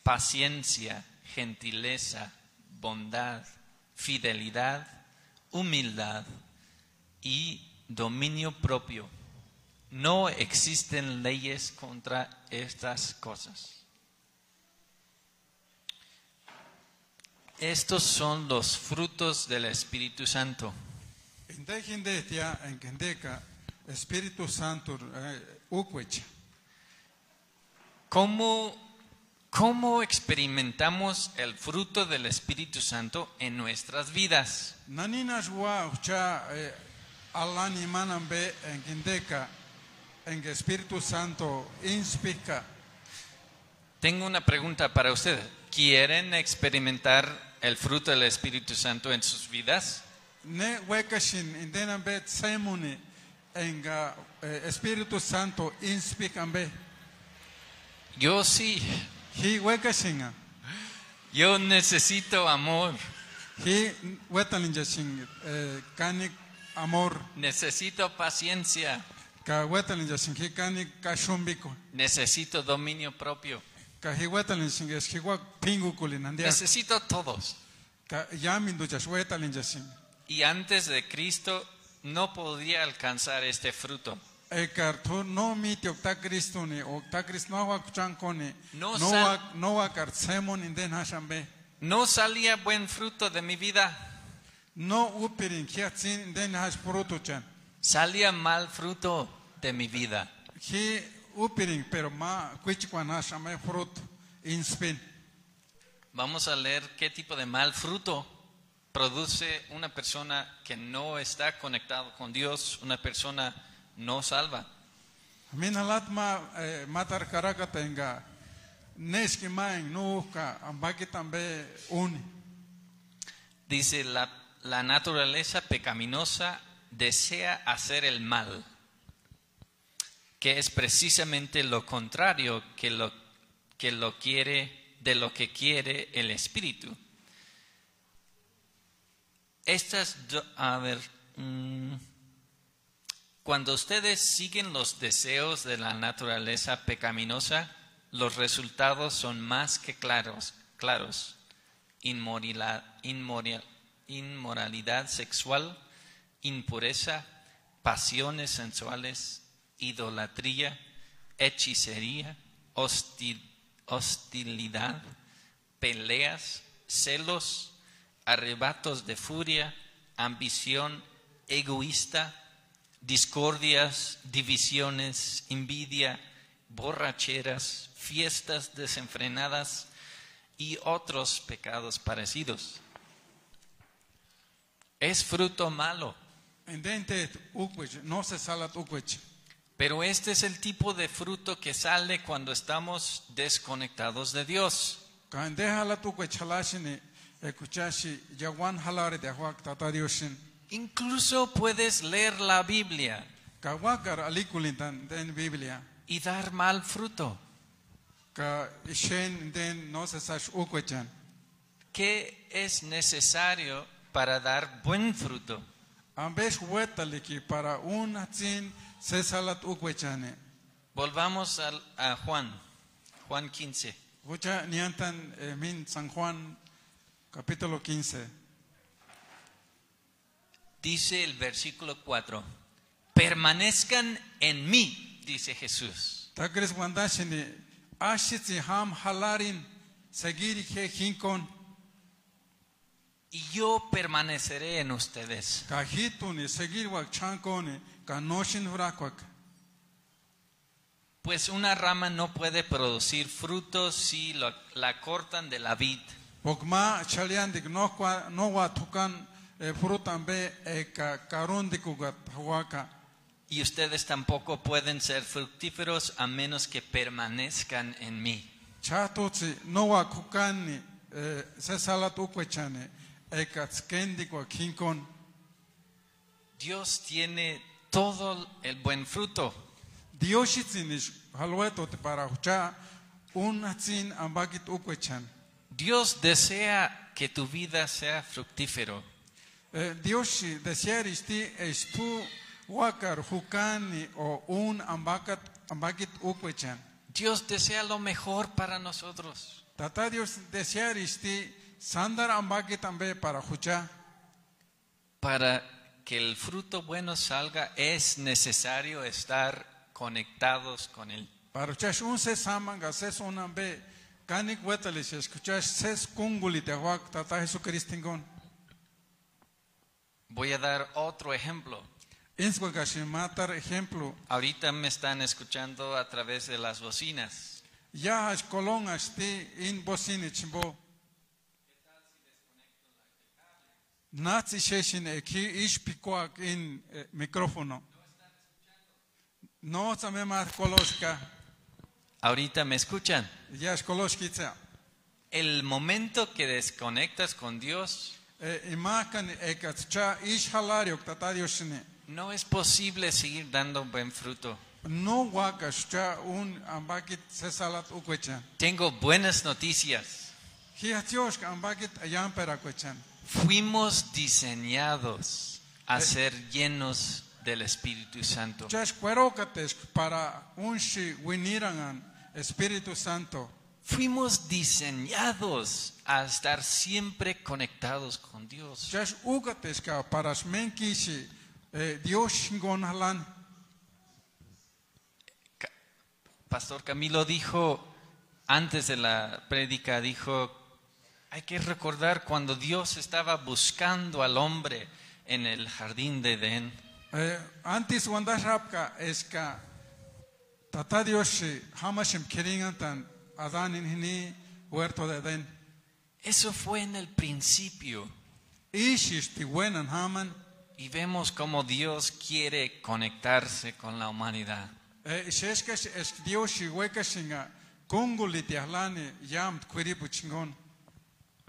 paciencia, gentileza, bondad, fidelidad, humildad y dominio propio. No existen leyes contra estas cosas. Estos son los frutos del Espíritu Santo. Espíritu Santo eh. ¿Cómo, ¿Cómo experimentamos el fruto del Espíritu Santo en nuestras vidas? Eh, Espíritu Santo. Tengo una pregunta para ustedes. ¿Quieren experimentar el fruto del Espíritu Santo en sus vidas? Ne wekashin enga eh, Espíritu Santo. Yo sí. Wekashinga. Yo necesito amor. Wetalinjashin eh, kanik amor. Necesito paciencia. Ka wetalinjashin hi kanik kashumbiko. Necesito dominio propio. Necesito todos. Y antes de Cristo no podía alcanzar este fruto. No salía buen fruto de mi vida. No. Salía mal fruto de mi vida. Pero ma. Vamos a leer qué tipo de mal fruto produce una persona que no está conectado con Dios, una persona no salva. Min halat ma eh, matar karaka tenga neski ka ambaki tambe uni. Dice, la, la naturaleza pecaminosa desea hacer el mal, que es precisamente lo contrario que lo, que lo quiere, de lo que quiere el espíritu. Estas, a ver, mm, cuando ustedes siguen los deseos de la naturaleza pecaminosa, los resultados son más que claros, claros. Inmoral- inmoralidad sexual, impureza, pasiones sensuales, idolatría, hechicería, hostil- hostilidad, peleas, celos, arrebatos de furia, ambición egoísta, discordias, divisiones, envidia, borracheras, fiestas desenfrenadas y otros pecados parecidos. Es fruto malo, Pero este es el tipo de fruto que sale cuando estamos desconectados de Dios. Incluso puedes leer la Biblia y dar mal fruto. ¿Qué es necesario para dar buen fruto? Para Volvamos al- a Juan, Juan 15. Hucha niantan eh, min San Juan capítulo 15. Dice el versículo 4, permanezcan en mí, dice Jesús. Y yo permaneceré en ustedes. Pues una rama no puede producir frutos si lo- la cortan de la vid. Eh. Y ustedes tampoco pueden ser fructíferos a menos que permanezcan en mí. Eh, e hinkon. Dios tiene todo el buen fruto. Dioshitsinish halweto te para hucha un hatsin ambakit ukwechan. Dios desea que tu vida sea fructífero. Eh, Dioshi desearisti estu wakar hukani o un ambakat ambakit ukwechan. Dios desea lo mejor para nosotros. Tata Dios desearisti sandar ambe para hucha. Para que el fruto bueno salga es necesario estar conectados con Él. Para huchash un ses samanga ses un ambe kanik wetalish escuchash ses kunguli te wak tata Jesucristingon. Voy a dar otro ejemplo. Inskwakashimatar ejemplo. Ahorita me están escuchando a través de las bocinas. Ya kolon asti in bosini chimbo. Nazi pikuak in eh, micrófono. No más koloshka. Ahorita me escuchan. Ya es. El momento que desconectas con Dios, Eh, tatadioshine. no es posible seguir dando buen fruto. No un. Tengo buenas noticias. Fuimos diseñados a ser llenos del Espíritu Santo. Para Espíritu Santo. Fuimos diseñados a estar siempre conectados con Dios. Para eh, Dios Pastor Camilo dijo, antes de la prédica, dijo, hay que recordar cuando Dios estaba buscando al hombre en el jardín de Edén. Eh, antes wandashrapka es ka tata Dios shi hamashim kiringan tan adanin hini huerto de den. Eso fue en el principio. Y vemos cómo Dios quiere conectarse con la humanidad. Dios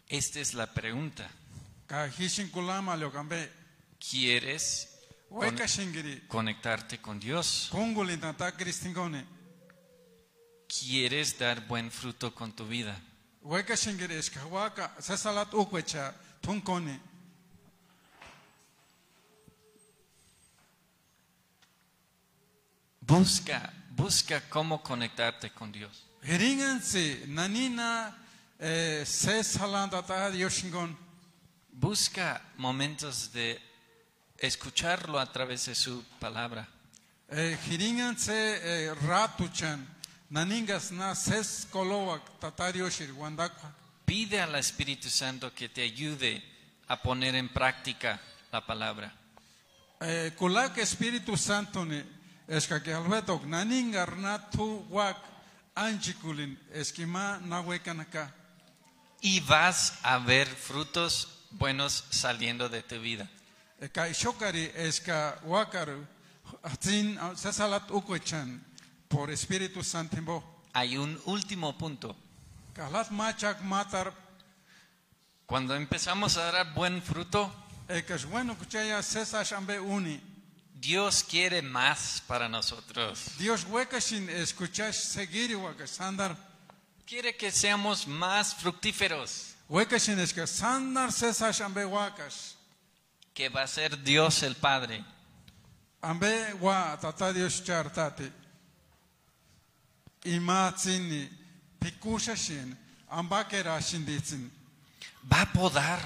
Esta es la pregunta. ¿Quieres con- conectarte con Dios? ¿Quieres dar buen fruto con tu vida? Busca, busca cómo conectarte con Dios. Nanina eh. Busca momentos de escucharlo a través de su palabra. Eh, eh. Pide al Espíritu Santo que te ayude a poner en práctica la palabra. Kulak Espíritu Santo ni eska que albetok naningar na tu wak anchikulin eskima na wekanaka. Y vas a ver frutos buenos saliendo de tu vida. Ukwechan por Espíritu Santo. Hay un último punto. Cuando empezamos a dar buen fruto, uni. Dios quiere más para nosotros. Dios wekashin Quiere que seamos más fructíferos. Que va a ser Dios el Padre. Va a podar,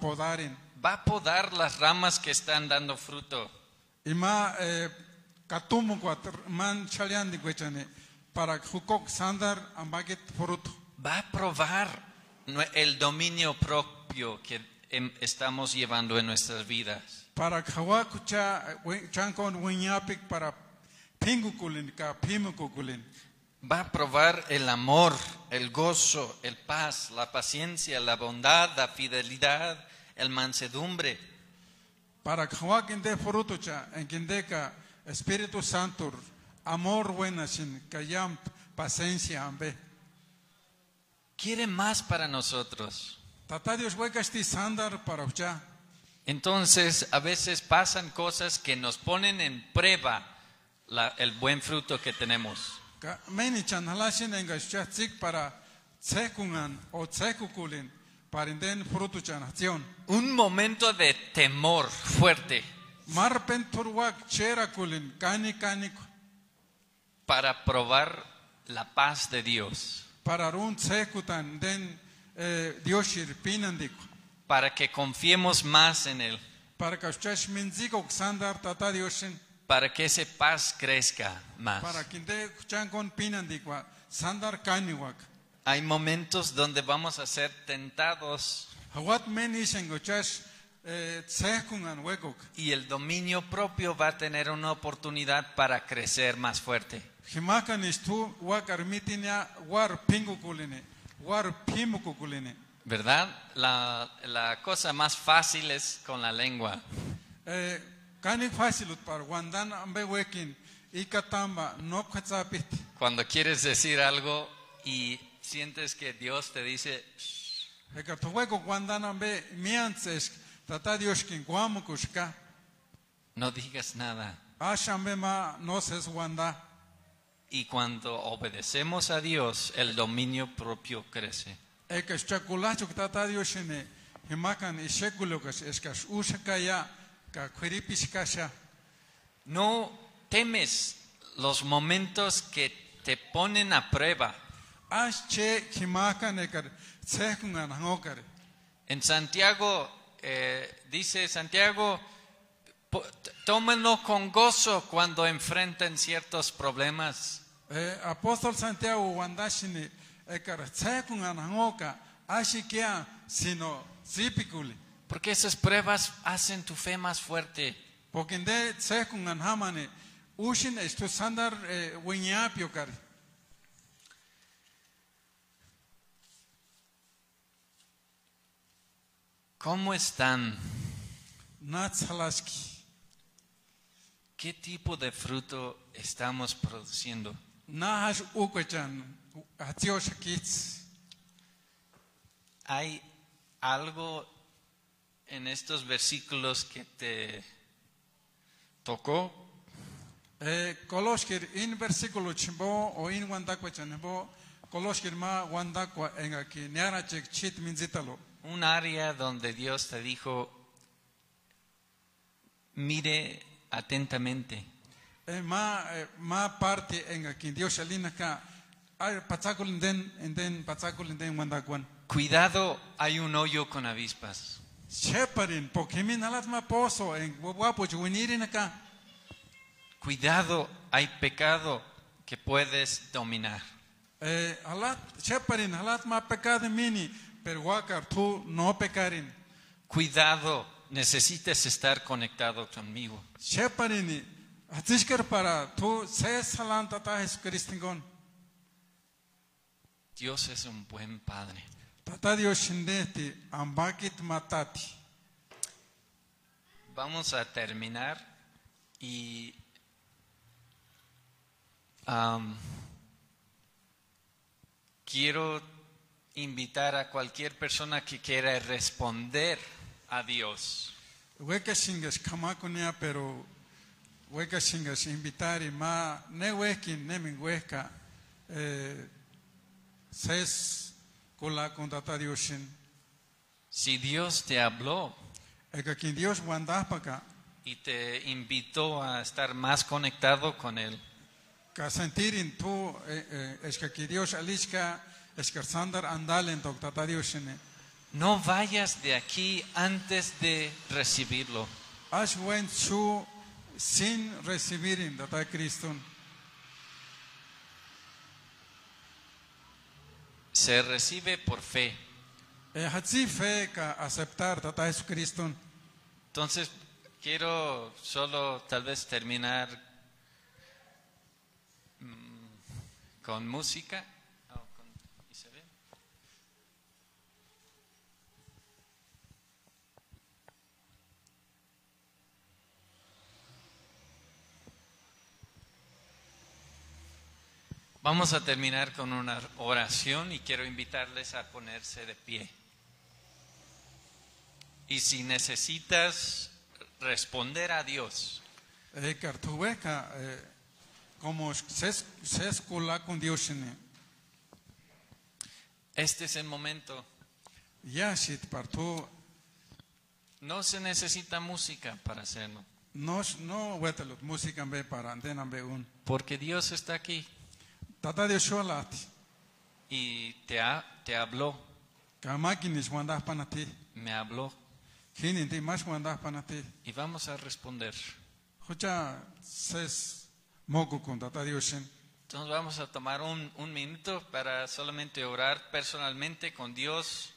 podarin. va a podar las ramas que están dando fruto. Katumu man para sandar. Va a probar el dominio propio que em, estamos llevando en nuestras vidas. Para kawa kucha chankon winyapik para pingukulin ka pimukukulin. Va a probar el amor, el gozo, el paz, la paciencia, la bondad, la fidelidad, el mansedumbre. Para cha en Espíritu Santo amor buena sin kayam paciencia ambe. Quiere más para nosotros. Entonces, a veces pasan cosas que nos ponen en prueba la- el buen fruto que tenemos. Un momento de temor fuerte Para probar la paz de Dios, para eh, para que confiemos más en Él, Para que esa paz crezca más. Hay momentos donde vamos a ser tentados Wekok. y el dominio propio va a tener una oportunidad para crecer más fuerte. ¿Verdad? La, la cosa más fácil es con la lengua. Eh. Cuando quieres decir algo y sientes que Dios te dice, Eka tuweko wandan ambe miantses tata Dioskin guamukushka. no digas nada. Ashambe ma no ses wanda. Y cuando obedecemos a Dios, el dominio propio crece. Eka shakulachuk tata Dioshine himakan ishekulokas eskas ushakaya ka kwiripishkasha. No temes los momentos que te ponen a prueba. Hangokar. En Santiago, eh, dice Santiago, tómenlo con gozo cuando enfrenten ciertos problemas. Eh, Apóstol Santiago wandashini sino. Porque esas pruebas hacen tu fe más fuerte. Porque ushin estu sandar eh, winyapio kar. ¿Cómo están? ¿Qué tipo de fruto estamos produciendo? ¿Hay algo en estos versículos que te tocó? Eh, Koloshkir in versículo chimbo o in wandakwechan bo Koloshkir ma wandakwa enga ki nyarachek chit minzitalo. Un área donde Dios te dijo, mire atentamente. Eh, ma eh, ma parte Dios en den wandakwan. Cuidado, hay un hoyo con avispas. Ma. Cuidado, hay pecado que puedes dominar. Cuidado, necesitas estar conectado conmigo. Dios es un buen Padre. Vamos a terminar y am, quiero invitar a cualquier persona que quiera responder a Dios. Kamakunia pero ma ne wekin ne ses. Si Dios te habló, Eka Dios y te invitó a estar más conectado con Él. ka sentir in tu eh, eh, es que que Dios aliska No vayas de aquí antes de recibirlo. Sin recibir in tata Cristo. Se recibe por fe. E hatsi fe ka aceptar tata Jesucristo. Entonces, quiero solo tal vez terminar mm, con música. Oh, con- ¿y se ve? Vamos a terminar con una oración y quiero invitarles a ponerse de pie. Y si necesitas responder a Dios, eh, este es el momento. No se necesita música para hacerlo, no wetelot música para porque Dios está aquí Tata sholat. y te, ha- te habló, panati. me habló panati. y vamos a responder. Ses con tata. Entonces vamos a tomar un, un minuto para solamente orar personalmente con Dios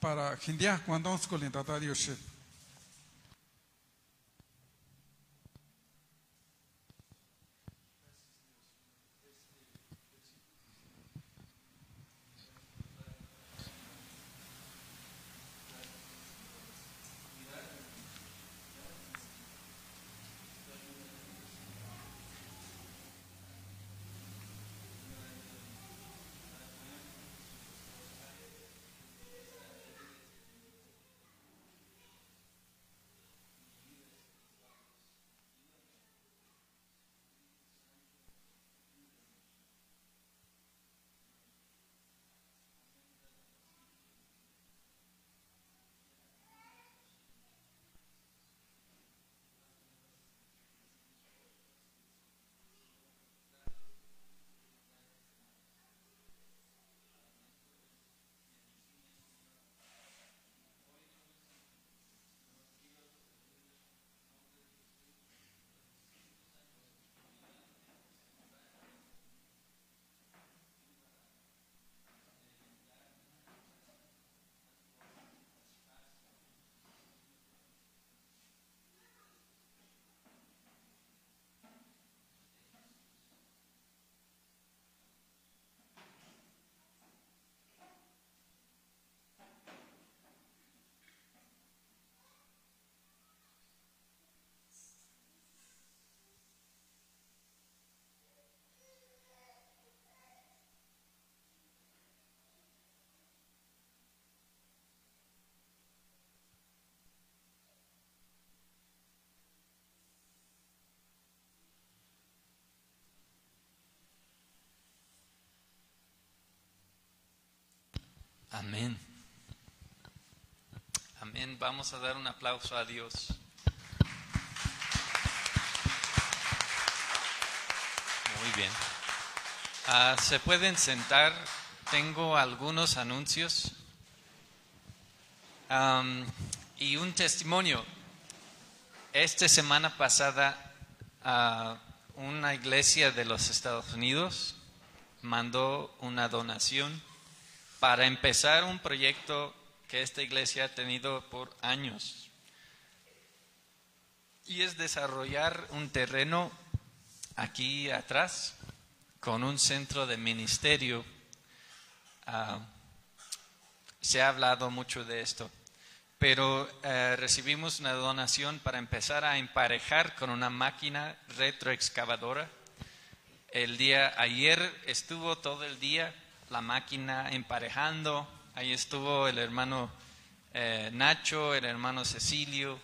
para cuando ons tata. Amén. Amén. Vamos a dar un aplauso a Dios. Muy bien. Ah, Se pueden sentar. Tengo algunos anuncios y un testimonio. Esta semana pasada, ah, una iglesia de los Estados Unidos mandó una donación para empezar un proyecto que esta iglesia ha tenido por años. Y es desarrollar un terreno aquí atrás con un centro de ministerio. Ah, se ha hablado mucho de esto, pero eh, recibimos una donación para empezar a emparejar con una máquina retroexcavadora. El día ayer estuvo todo el día la máquina emparejando. Ahí estuvo el hermano eh, Nacho, el hermano Cecilio.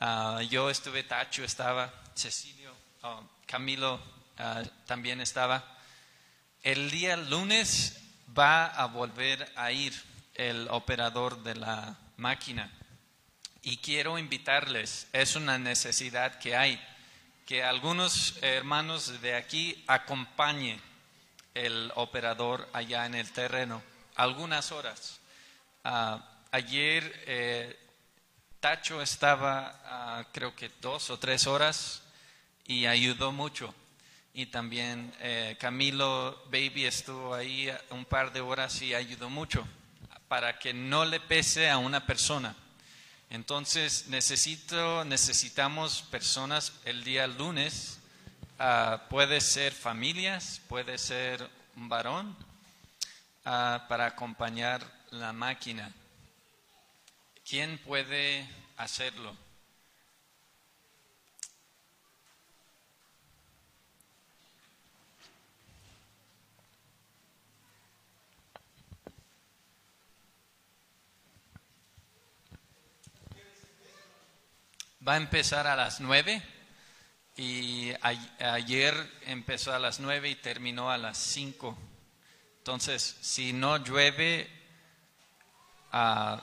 ah, yo estuve, Tacho estaba, Cecilio, oh, Camilo ah, también estaba. El día lunes va a volver a ir. el operador de la máquina. Y quiero invitarles, es una necesidad que hay, que algunos hermanos de aquí acompañen el operador allá en el terreno, algunas horas. Ah, ayer eh, Tacho estaba, ah, creo que dos o tres horas y ayudó mucho. Y también eh, Camilo Baby estuvo ahí un par de horas y ayudó mucho para que no le pese a una persona. Entonces necesito, necesitamos personas el día lunes. Ah, puede ser familias, puede ser un varón ah, para acompañar la máquina. ¿Quién puede hacerlo? Va a empezar a las nueve y ayer empezó a las nueve y terminó a las cinco. Entonces, si no llueve, ah,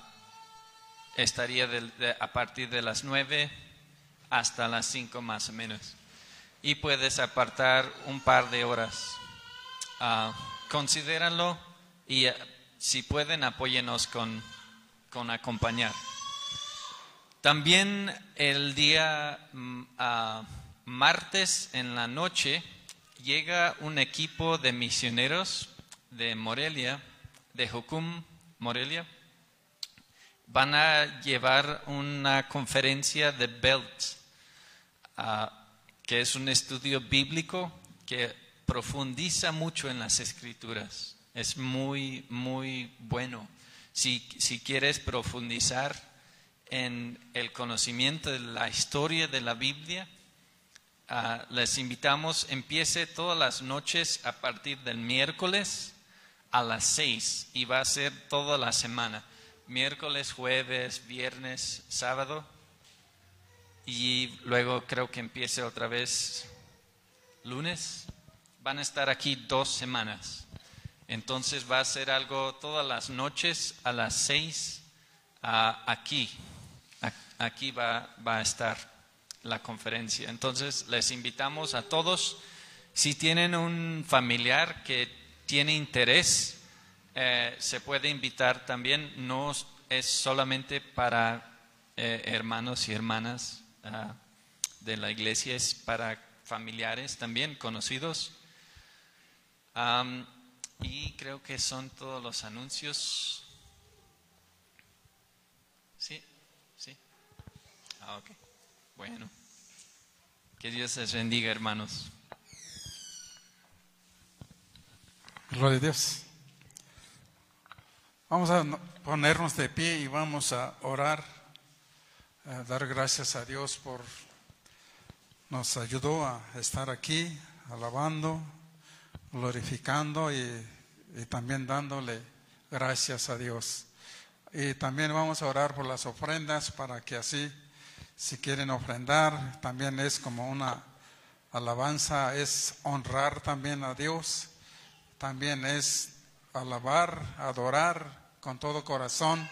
estaría de- a partir de las nueve hasta las cinco más o menos. Y puedes apartar un par de horas. Ah, considéranlo y ah, si pueden, apóyenos con, con acompañar. También el día ah, martes en la noche llega un equipo de misioneros de Morelia, de Jucum, Morelia. Van a llevar una conferencia de BELT, ah, que es un estudio bíblico que profundiza mucho en las escrituras. Es muy, muy bueno. Si, si quieres profundizar en el conocimiento de la historia de la Biblia, ah, les invitamos, empiece todas las noches a partir del miércoles a las seis y va a ser toda la semana. Miércoles, jueves, viernes, sábado. Y luego creo que empiece otra vez lunes. Van a estar aquí dos semanas. Entonces va a ser algo todas las noches a las seis ah, aquí. Aquí va, va a estar la conferencia. Entonces les invitamos a todos, si tienen un familiar que tiene interés, eh, se puede invitar también. No es solamente para eh, hermanos y hermanas ah, de la iglesia, es para familiares también conocidos. Y creo que son todos los anuncios. Sí, sí. Ah, ok. Bueno. Que Dios les bendiga, hermanos. Gloria a Dios. Vamos a no- ponernos de pie y vamos a orar, dar gracias a Dios por nos ayudó a estar aquí alabando, glorificando y también dándole gracias a Dios. Y también vamos a orar por las ofrendas para que así, si quieren ofrendar, también es como una alabanza, es honrar también a Dios también es alabar, adorar con todo corazón.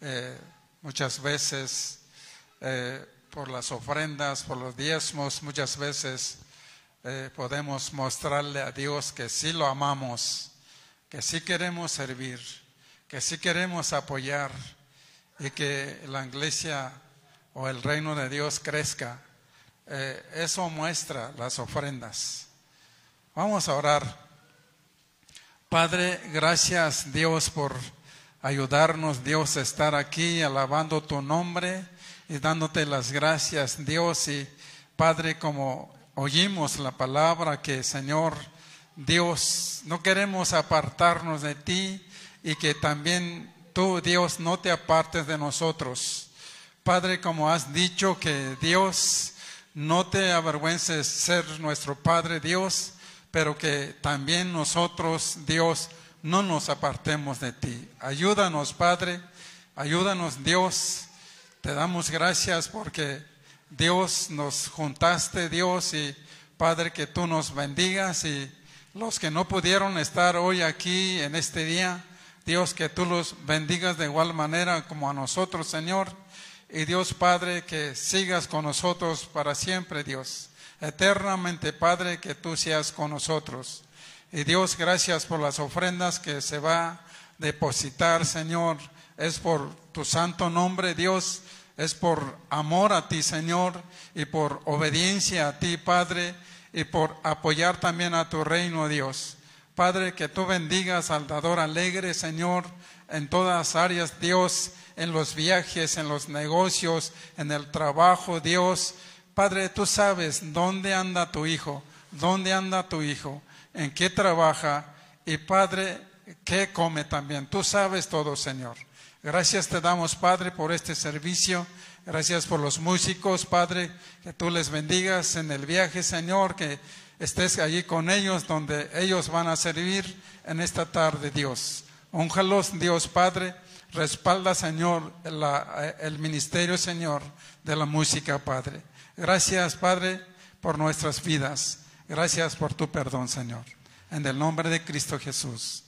Eh, muchas veces eh, por las ofrendas, por los diezmos, muchas veces eh, podemos mostrarle a Dios que sí lo amamos, que sí queremos servir, que sí queremos apoyar y que la iglesia o el reino de Dios crezca. Eh, eso muestra las ofrendas. Vamos a orar. Padre, gracias Dios por ayudarnos, Dios, a estar aquí alabando tu nombre y dándote las gracias, Dios. Y Padre, como oímos la palabra que, Señor, Dios, no queremos apartarnos de ti y que también tú, Dios, no te apartes de nosotros. Padre, como has dicho que Dios no te avergüences ser nuestro Padre Dios, pero que también nosotros, Dios, no nos apartemos de ti. Ayúdanos, Padre, ayúdanos, Dios. Te damos gracias porque Dios nos juntaste, Dios, y Padre, que tú nos bendigas y los que no pudieron estar hoy aquí en este día, Dios, que tú los bendigas de igual manera como a nosotros, Señor. Y Dios Padre, que sigas con nosotros para siempre, Dios. Eternamente, Padre, que tú seas con nosotros. Y Dios, gracias por las ofrendas que se va a depositar, Señor. Es por tu santo nombre, Dios. Es por amor a ti, Señor, y por obediencia a ti, Padre, y por apoyar también a tu reino, Dios. Padre, que tú bendigas al dador alegre, Señor, en todas áreas, Dios, en los viajes, en los negocios, en el trabajo, Dios. Padre, tú sabes dónde anda tu hijo, dónde anda tu hijo, en qué trabaja y Padre, qué come también. Tú sabes todo, Señor. Gracias te damos, Padre, por este servicio. Gracias por los músicos, Padre, que tú les bendigas en el viaje, Señor, que estés allí con ellos donde ellos van a servir en esta tarde, Dios. Ónjalos, Dios Padre. Respalda, Señor, el ministerio, Señor, de la música, Padre. Gracias, Padre, por nuestras vidas. Gracias por tu perdón, Señor. En el nombre de Cristo Jesús.